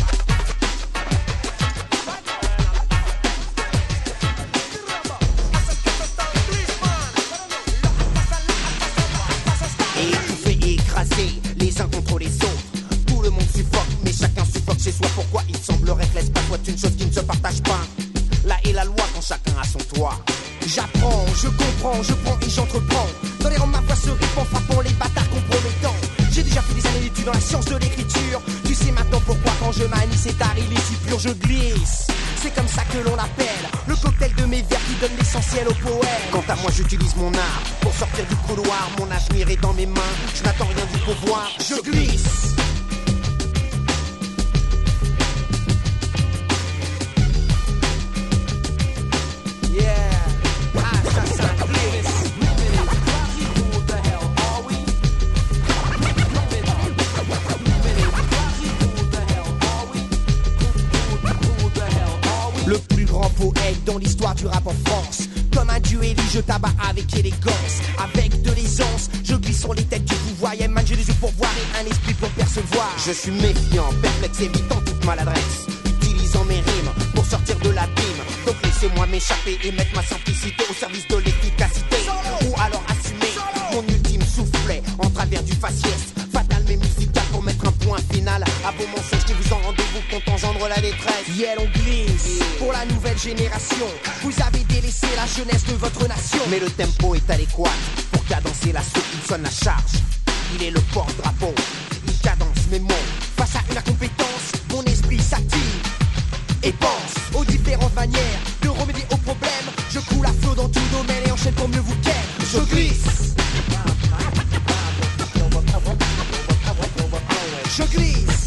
Dans les ma voix se répand, frappant les bâtards compromettants. J'ai déjà fait des années d'études dans la science de l'écriture. Tu sais maintenant pourquoi quand je manie cet art, il si pur, je glisse. C'est comme ça que l'on appelle le cocktail de mes vers qui donne l'essentiel au poète. Quant à moi, j'utilise mon art suis méfiant, perplexe, évitant Chacris.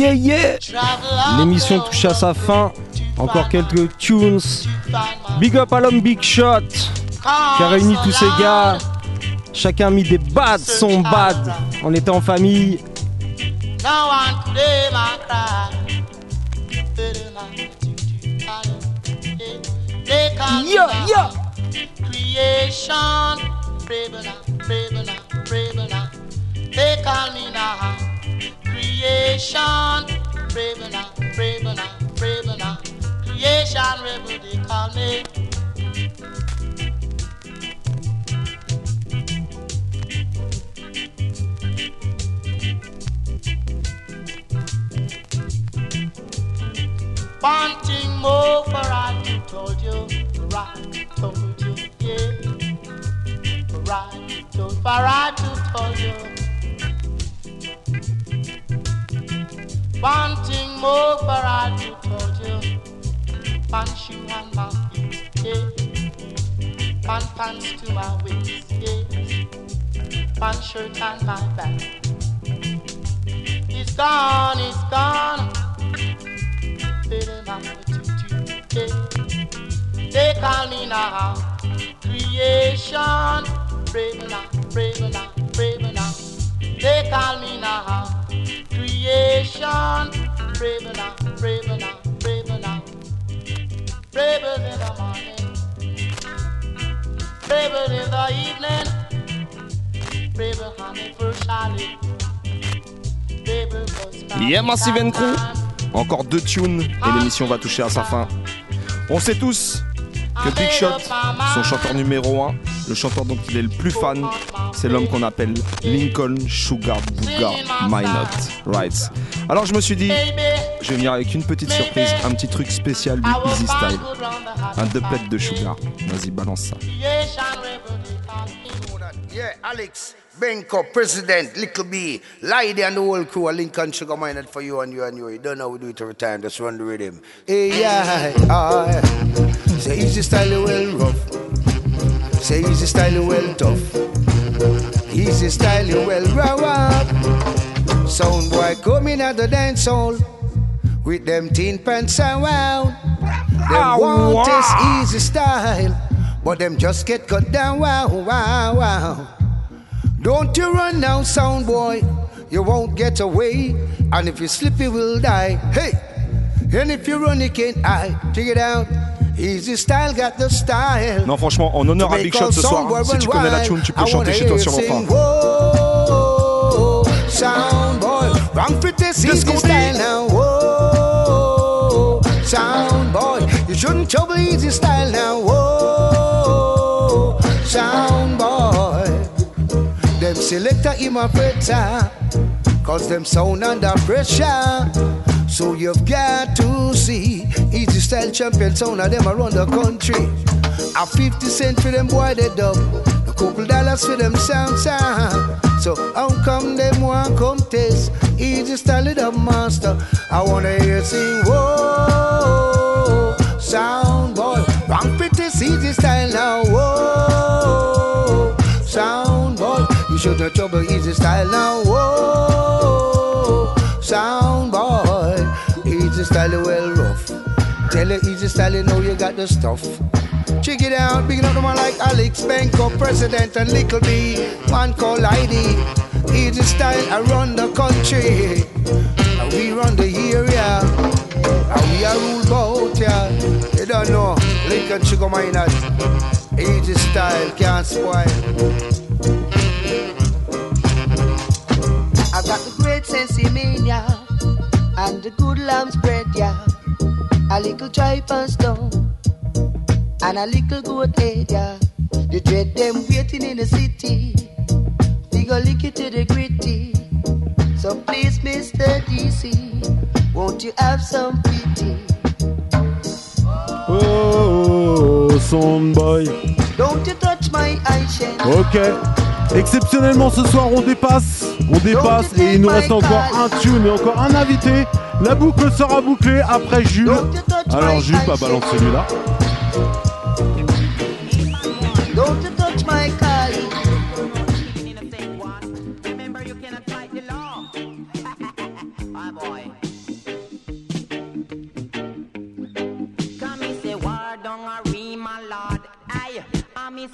Yeah, yeah, yeah L'émission touche à sa fin. Encore quelques tunes. Big up à l'homme Big Shot qui a réuni tous ces gars. Chacun a mis des bads, son bad. On était en famille. Could ever cry. They call Yeah. creation rebel now, rebel now, rebel now. Creation rebel they call me. Wanting more for I to told you, right told you, yeah. Right told, for I to told you. One thing more Faradu told you. One shoe and my feet, yeah. One pants to my waist, yeah. One shirt and my back. It's gone, it's gone. Baby, I'm yeah. They call me now creation. Brave now, brave now, brave now. They call me now creation. Brave now, brave now, brave now. Braver in the morning, braver in the evening, braver on the first Charlie. Braver was Yeah, Massive and Crew. Encore deux tunes et l'émission va toucher à sa fin. On sait tous que Big Shot, son chanteur numéro 1, le chanteur dont il est le plus fan, c'est l'homme qu'on appelle Lincoln Sugar Booga Minot Rights. Alors je me suis dit, je vais venir avec une petite surprise, un petit truc spécial du Easy Style. Un doublet de Sugar. Vas-y, balance ça. Yeah, Alex, Benko, President, Little B, Lady and the whole crew, a Lincoln Sugar Minded for you and you and you. You don't know we do it every time, just run the rhythm. Hey, yeah, ah, say easy style well rough. Say easy style well tough. Easy style well raw up. Sound boy coming at the dance hall with them tin pants around. Them want test easy style, but them just get cut down. Wow, wow, wow. Don't you run now, sound boy. You won't get away. And if you slip, you will die. Hey! And if you run, you can't hide. Check it out. Easy style got the style. Non, franchement, en honneur à Big Shot ce soir, si tu connais la tune, tu peux chanter chez toi sur l'enfant. Whoa, oh, sound boy. Wrong for this easy style now. Whoa, sound boy. You shouldn't trouble easy style now. Selector him a pressure. Cause them sound under pressure. So you've got to see Easy style champion sound of them around the country. A 50 cent for them boy they dub A couple dollars for them sound sound. So how come them want come test Easy style the master. I wanna hear sing whoa Sound boy. Wrong pretty easy style now whoa should not trouble easy style now whoa Sound boy Easy style well rough Tell you easy style you know you got the stuff Check it out, big up the like Alex Benko, President and Little B, one called ID. Easy style around the country. And we run the area. And we are rule bout, yeah. You don't know, Lincoln Sugar Miners. Easy style can't spoil. And the good lamb's bread, yeah. A little tripe and stone. And a little goat head, yeah. You dread them waiting in the city. We go lick it to the gritty. So please, Mr. DC, won't you have some pity? Oh, Soundboy. Don't you touch my eyeshadow. Ok. Exceptionnellement ce soir on dépasse, on dépasse et il nous reste encore un tune et encore un invité. La boucle sera bouclée après Jules. Alors Jules, pas balance celui-là.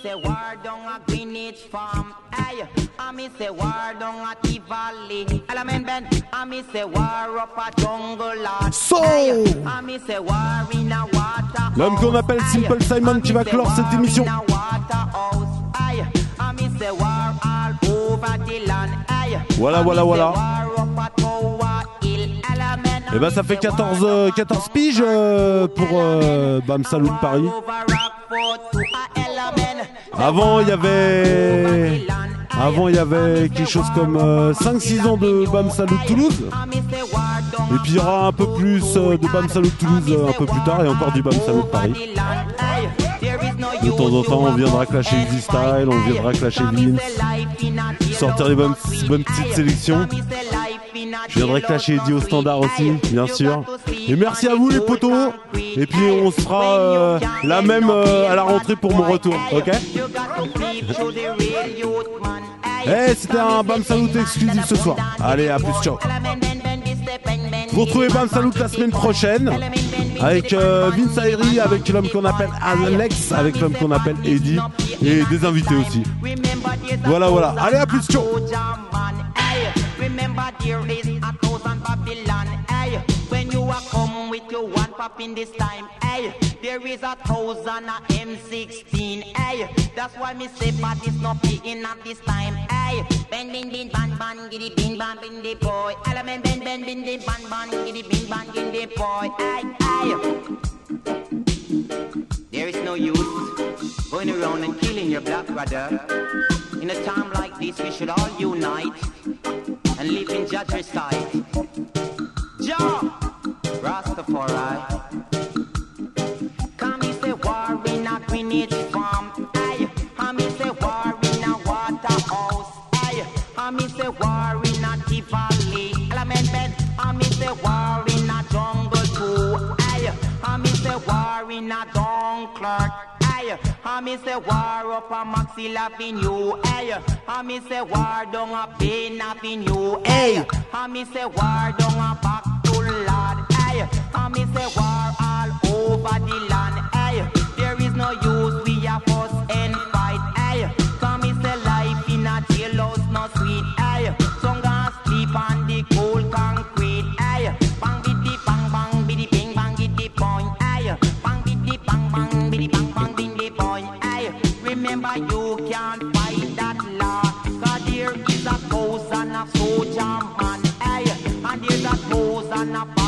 Say war down a Greenwich Farm, aye. I me say war down a Tea Valley, Alamein Ben. I me say war up a Jungle Lord, So. aye. I me say war in a water. L'homme qu'on appelle Simple Simon qui va clore cette émission. Voilà, voilà, voilà. Et bah ça fait 14, euh, 14 piges euh, pour euh, Bam de Paris. Avant il y avait avant il y avait quelque chose comme 5-6 ans de Bam Salut Toulouse. Et puis il y aura un peu plus euh, de Bam Salut Toulouse euh, un peu plus tard et encore du Bam Salut Paris. De temps en temps, on viendra clasher Easy Style, on viendra clasher Vince. Sortir les bonnes petites sélections. Je viendrai clasher Eddie au standard aussi, bien sûr. Et merci à vous les potos. Et puis on sera euh, là même euh, à la rentrée pour mon retour, ok? Eh, c'était un Bam Salut exclusif ce soir. Allez, à plus, ciao. Vous retrouvez Bam Salut la semaine prochaine avec euh, Vince Ayri, avec l'homme qu'on appelle Alex, avec l'homme qu'on appelle Eddie et des invités aussi. Voilà, voilà. Allez, à plus, ciao. Remember there is a thousand Babylon, hey. When you are come with your one pop in this time, hey. There is a thousand a M16, hey. That's why me say it's not picking at this time, hey. Ben bin bin ban ban giddy bin ban bin the boy. Element ben ben bin the ban ban giddy bin ban the boy, hey hey. There is no use going around and killing your black brother. In a time like this, we should all unite and live in Judge's sight. Jah, Rastafari. Come, me say war in a Greenwich farm. Aye, and me say war in a Waterhouse. Aye, and me say war in a Tivoli. Element bed, and me say war in a jungle too. Aye, and me say war in a Dunkirk. Aye, I me say war up a maxi laughing you, ay. I me say war down a pain nothing you, ay. I me say war down a back to lad, ay. I me say war all over the land, ay. There is no use we a fuss and fight, and a soldier man, hey, and here's a thousand a